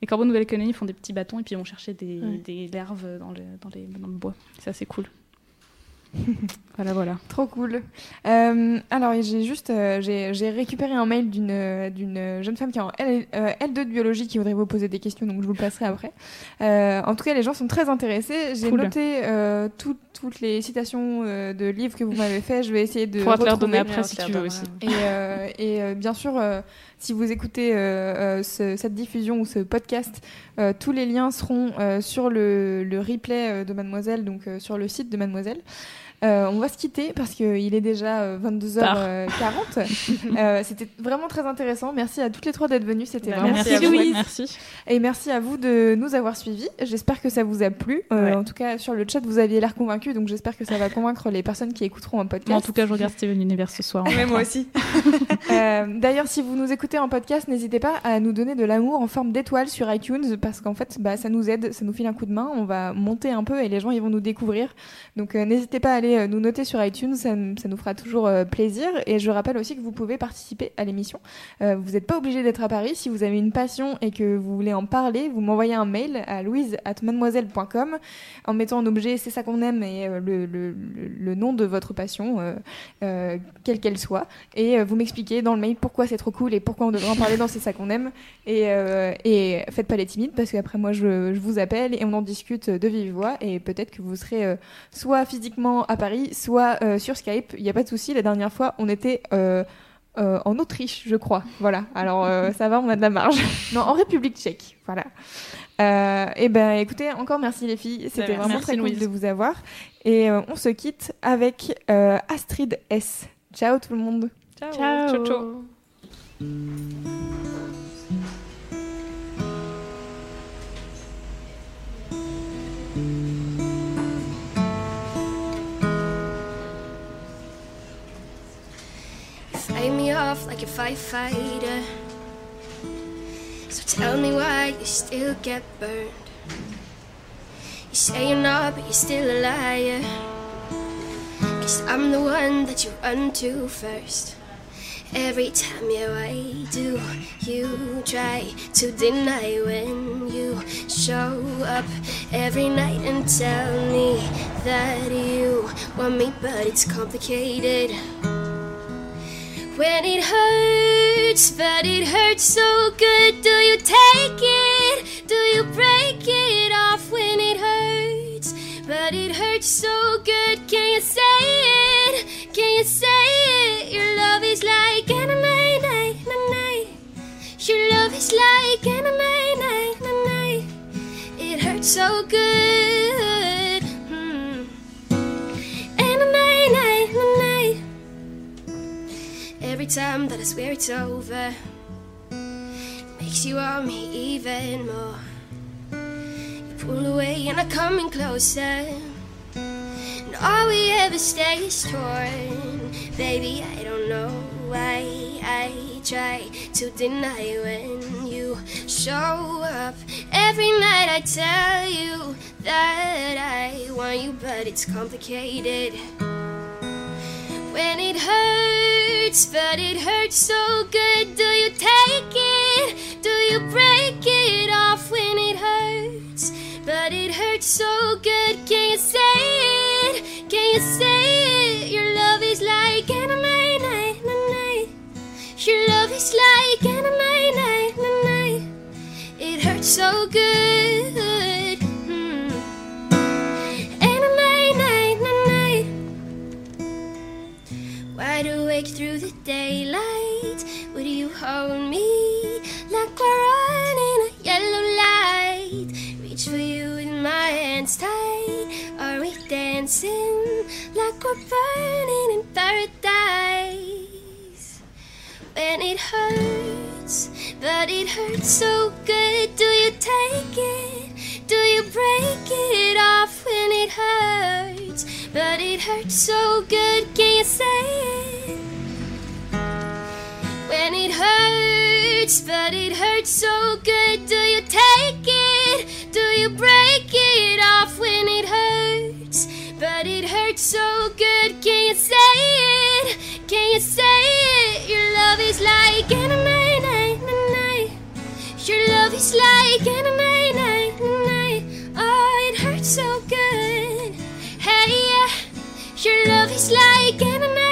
Les corbeaux de Nouvelle-Calédonie font des petits bâtons et puis ils vont chercher des, Ouais. des larves dans le, dans, les, dans le bois. C'est assez cool. voilà, voilà. Trop cool. Euh, alors, j'ai juste euh, j'ai récupéré un mail d'une euh, jeune femme qui est en L, euh, L2 de biologie qui voudrait vous poser des questions, donc je vous le passerai après. Euh, en tout cas, les gens sont très intéressés. J'ai Cool. noté euh, tout- toutes les citations euh, de livres que vous m'avez fait. Je vais essayer de Pourra te les retrouver. redonner après si tu veux aussi. Et, euh, et, euh, bien sûr, euh, si vous écoutez euh, euh, ce- cette diffusion ou ce podcast, euh, tous les liens seront sur le, replay de Mademoiselle, donc sur le site de Mademoiselle. Euh, on va se quitter parce qu'il est déjà euh, 22h40. Euh, C'était vraiment très intéressant. Merci à toutes les trois d'être venues. C'était Bah, vraiment merci très à vous. chouette. Louise. Merci. Et merci à vous de nous avoir suivis. J'espère que ça vous a plu. Euh, Ouais. En tout cas, sur le chat, vous aviez l'air convaincus, donc j'espère que ça va convaincre les personnes qui écouteront un podcast. Moi, en tout cas, je regarde Steven Universe ce soir. Mais moi aussi. Euh, D'ailleurs, si vous nous écoutez en podcast, n'hésitez pas à nous donner de l'amour en forme d'étoiles sur iTunes parce qu'en fait, bah, ça nous aide, ça nous file un coup de main. On va monter un peu et les gens ils vont nous découvrir. Donc, euh, n'hésitez pas à aller euh, nous noter sur iTunes, ça, nous fera toujours euh, plaisir. Et je rappelle aussi que vous pouvez participer à l'émission. Euh, vous n'êtes pas obligé d'être à Paris. Si vous avez une passion et que vous voulez en parler, vous m'envoyez un mail à louise@mademoiselle.com en mettant en objet c'est ça qu'on aime et le, nom de votre passion, quelle qu'elle soit et vous m'expliquez dans le mail pourquoi c'est trop cool et pourquoi on devrait en parler dans C'est ça qu'on aime. Et, euh, faites pas les timides parce qu'après moi je, vous appelle et on en discute de vive voix et peut-être que vous serez soit physiquement à Paris, soit euh, sur Skype. Il n'y a pas de souci. La dernière fois on était euh, euh, en Autriche, je crois. Voilà. Alors euh, ça va, on a de la marge. non, en République tchèque. Voilà. Euh, et ben écoutez, encore merci les filles. C'était vraiment Merci, très cool de vous avoir. Et euh, on se quitte avec euh, Astrid S. Ciao tout le monde. Ciao. Ciao, ciao. You fight me off like a firefighter. So tell me why you still get burned. You say you're not, but you're still a liar. Cause I'm the one that you run to first. Every time you I do, you try to deny when you show up every night and tell me that you want me, but it's complicated. When it hurts, but it hurts so good. Do you take it? Do you break it off when it hurts? But it hurts so good. Can you say it? Can you say it? Your love is like anime, night. Your love is like anime, night. It hurts so good. Time that I swear it's over, makes you want me even more. You pull away and I'm coming closer. And all we ever stay is torn. Baby, I don't know why I try to deny when you show up. Every night I tell you that I want you, but it's complicated. When it hurts, but it hurts so good. Do you take it? Do you break it off when it hurts? But it hurts so good. Can you say it? Can you say it? Your love is like anime night, night. Your love is like anime night, night. It hurts so good. Awake through the daylight. Would you hold me like we're running a yellow light? Reach for you with my hands tight. Are we dancing like we're burning in paradise? When it hurts, but it hurts so good. Do you take it? Do you break it off when it hurts? But it hurts so good. Can you say it? When it hurts, but it hurts so good. Do you take it? Do you break it off when it hurts? But it hurts so good. Can you say it? Can you say it? Your love is like night. Your love is like night. Oh, it hurts so good. Hey, yeah. Your love is like anime